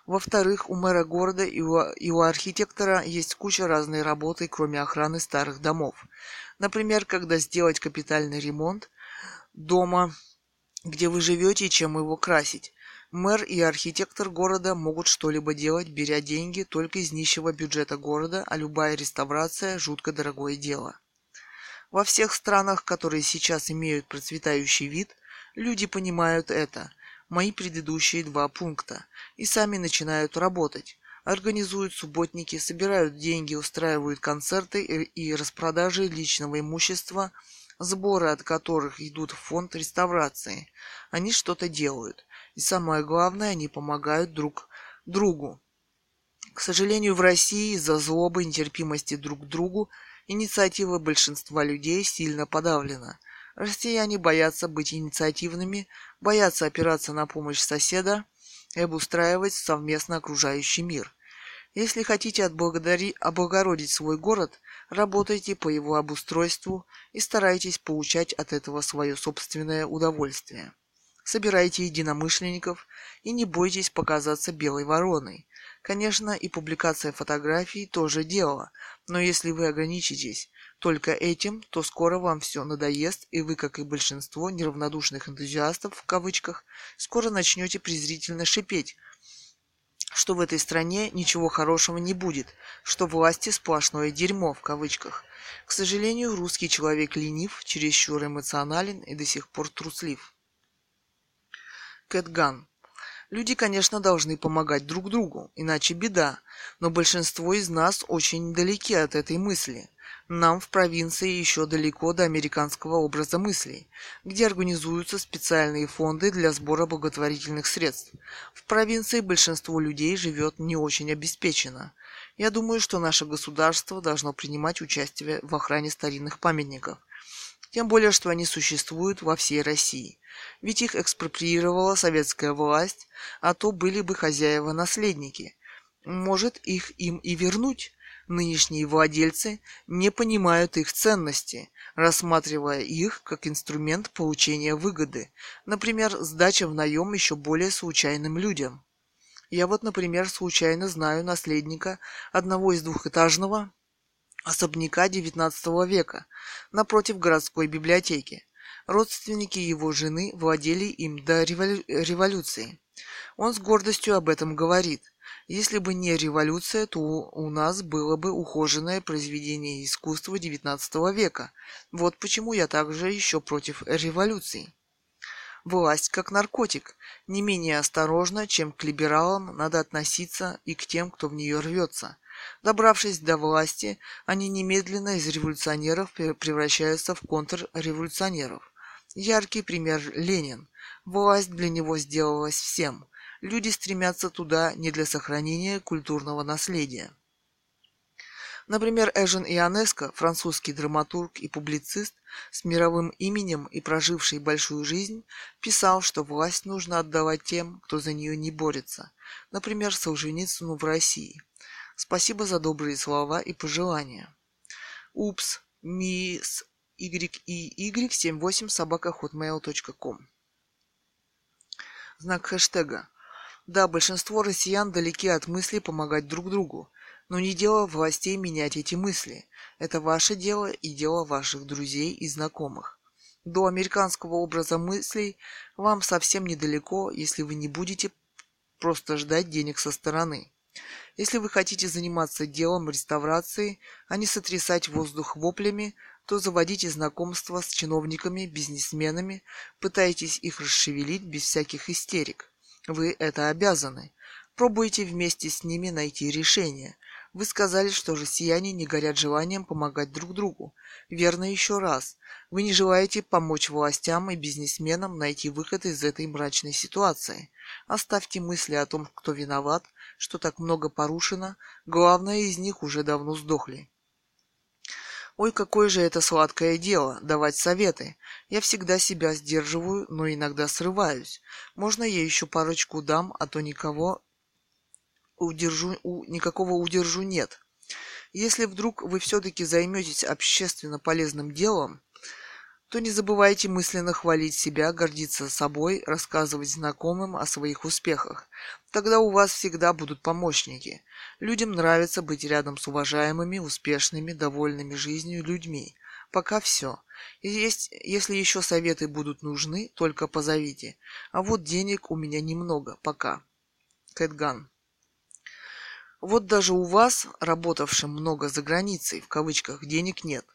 Во-вторых, у мэра города и у, и у архитектора есть куча разной работы, кроме охраны старых домов. Например, когда сделать капитальный ремонт дома, где вы живете и чем его красить. Мэр и архитектор города могут что-либо делать, беря деньги только из нищего бюджета города, а любая реставрация – жутко дорогое дело. Во всех странах, которые сейчас имеют процветающий вид, люди понимают это, мои предыдущие два пункта, и сами начинают работать. Организуют субботники, собирают деньги, устраивают концерты и распродажи личного имущества, сборы от которых идут в фонд реставрации. Они что-то делают. И самое главное, они помогают друг другу. К сожалению, в России из-за злобы и нетерпимости друг к другу инициатива большинства людей сильно подавлена. Россияне боятся быть инициативными, боятся опираться на помощь соседа и обустраивать совместно окружающий мир. Если хотите облагородить свой город, работайте по его обустройству и старайтесь получать от этого свое собственное удовольствие. Собирайте единомышленников и не бойтесь показаться белой вороной. Конечно, и публикация фотографий тоже дело, но если вы ограничитесь только этим, то скоро вам все надоест, и вы, как и большинство неравнодушных энтузиастов, в кавычках, скоро начнете презрительно шипеть, что в этой стране ничего хорошего не будет, что власти сплошное дерьмо в кавычках. К сожалению, русский человек ленив, чересчур эмоционален и до сих пор труслив. Кэтган. Люди, конечно, должны помогать друг другу, иначе беда, но большинство из нас очень далеки от этой мысли. Нам в провинции еще далеко до американского образа мыслей, где организуются специальные фонды для сбора благотворительных средств. В провинции большинство людей живет не очень обеспеченно. Я думаю, что наше государство должно принимать участие в охране старинных памятников. Тем более, что они существуют во всей России. Ведь их экспроприировала советская власть, а то были бы хозяева-наследники. Может, их им и вернуть? Нынешние владельцы не понимают их ценности, рассматривая их как инструмент получения выгоды, например, сдача в наем еще более случайным людям. Я вот, например, случайно знаю наследника одного из двухэтажного особняка XIX века напротив городской библиотеки. Родственники его жены владели им до революции. Он с гордостью об этом говорит – если бы не революция, то у нас было бы ухоженное произведение искусства XIX века. Вот почему я также еще против революции. Власть как наркотик. Не менее осторожно, чем к либералам надо относиться и к тем, кто в нее рвется. Добравшись до власти, они немедленно из революционеров превращаются в контрреволюционеров. Яркий пример Ленин. Власть для него сделалась всем люди стремятся туда не для сохранения культурного наследия. Например, Эжен Ионеско, французский драматург и публицист с мировым именем и проживший большую жизнь, писал, что власть нужно отдавать тем, кто за нее не борется. Например, Солженицыну в России. Спасибо за добрые слова и пожелания. Упс, мисс YY78 собака hotmail.com Знак хэштега. Да, большинство россиян далеки от мысли помогать друг другу, но не дело властей менять эти мысли. Это ваше дело и дело ваших друзей и знакомых. До американского образа мыслей вам совсем недалеко, если вы не будете просто ждать денег со стороны. Если вы хотите заниматься делом реставрации, а не сотрясать воздух воплями, то заводите знакомства с чиновниками, бизнесменами, пытайтесь их расшевелить без всяких истерик. Вы это обязаны. Пробуйте вместе с ними найти решение. Вы сказали, что россияне не горят желанием помогать друг другу. Верно еще раз. Вы не желаете помочь властям и бизнесменам найти выход из этой мрачной ситуации. Оставьте мысли о том, кто виноват, что так много порушено. Главное из них уже давно сдохли. Ой, какое же это сладкое дело – давать советы. Я всегда себя сдерживаю, но иногда срываюсь. Можно я еще парочку дам, а то никого удержу, у, никакого удержу нет. Если вдруг вы все-таки займетесь общественно полезным делом, то не забывайте мысленно хвалить себя, гордиться собой, рассказывать знакомым о своих успехах. Тогда у вас всегда будут помощники. Людям нравится быть рядом с уважаемыми, успешными, довольными жизнью людьми. Пока все. Есть, если еще советы будут нужны, только позовите. А вот денег у меня немного, пока. Кэтган. Вот даже у вас, работавшим много за границей, в кавычках, денег нет.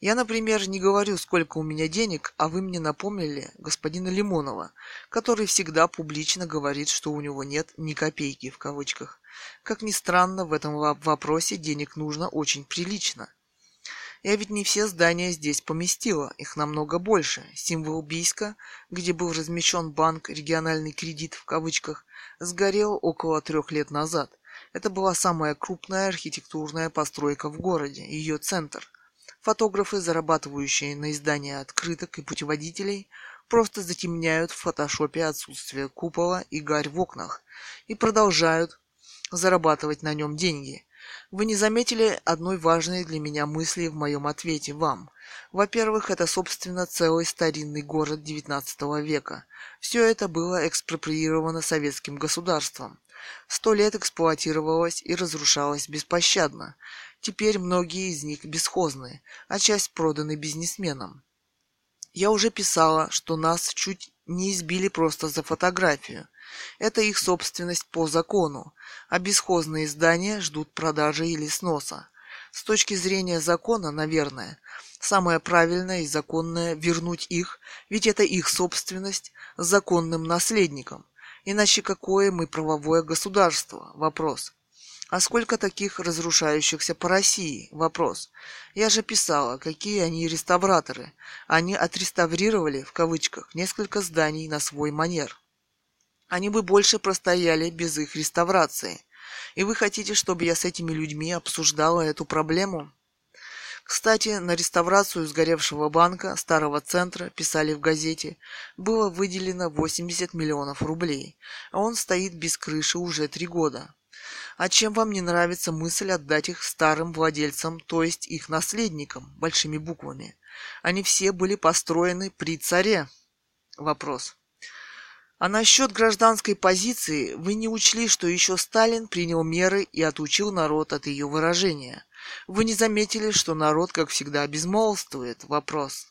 Я, например, не говорю, сколько у меня денег, а вы мне напомнили господина Лимонова, который всегда публично говорит, что у него нет ни копейки в кавычках. Как ни странно, в этом вопросе денег нужно очень прилично. Я ведь не все здания здесь поместила, их намного больше. Символ Бийска, где был размещен банк «Региональный кредит» в кавычках, сгорел около трех лет назад. Это была самая крупная архитектурная постройка в городе, ее центр – Фотографы, зарабатывающие на издание открыток и путеводителей, просто затемняют в фотошопе отсутствие купола и гарь в окнах и продолжают зарабатывать на нем деньги. Вы не заметили одной важной для меня мысли в моем ответе вам. Во-первых, это, собственно, целый старинный город XIX века. Все это было экспроприировано советским государством. Сто лет эксплуатировалось и разрушалось беспощадно. Теперь многие из них бесхозны, а часть проданы бизнесменам. Я уже писала, что нас чуть не избили просто за фотографию. Это их собственность по закону, а бесхозные здания ждут продажи или сноса. С точки зрения закона, наверное, самое правильное и законное вернуть их, ведь это их собственность законным наследникам. Иначе какое мы правовое государство? Вопрос. А сколько таких разрушающихся по России? Вопрос. Я же писала, какие они реставраторы. Они отреставрировали, в кавычках, несколько зданий на свой манер. Они бы больше простояли без их реставрации. И вы хотите, чтобы я с этими людьми обсуждала эту проблему? Кстати, на реставрацию сгоревшего банка старого центра, писали в газете, было выделено 80 миллионов рублей, а он стоит без крыши уже три года. А чем вам не нравится мысль отдать их старым владельцам, то есть их наследникам, большими буквами? Они все были построены при царе. Вопрос. А насчет гражданской позиции вы не учли, что еще Сталин принял меры и отучил народ от ее выражения. Вы не заметили, что народ, как всегда, безмолвствует? Вопрос.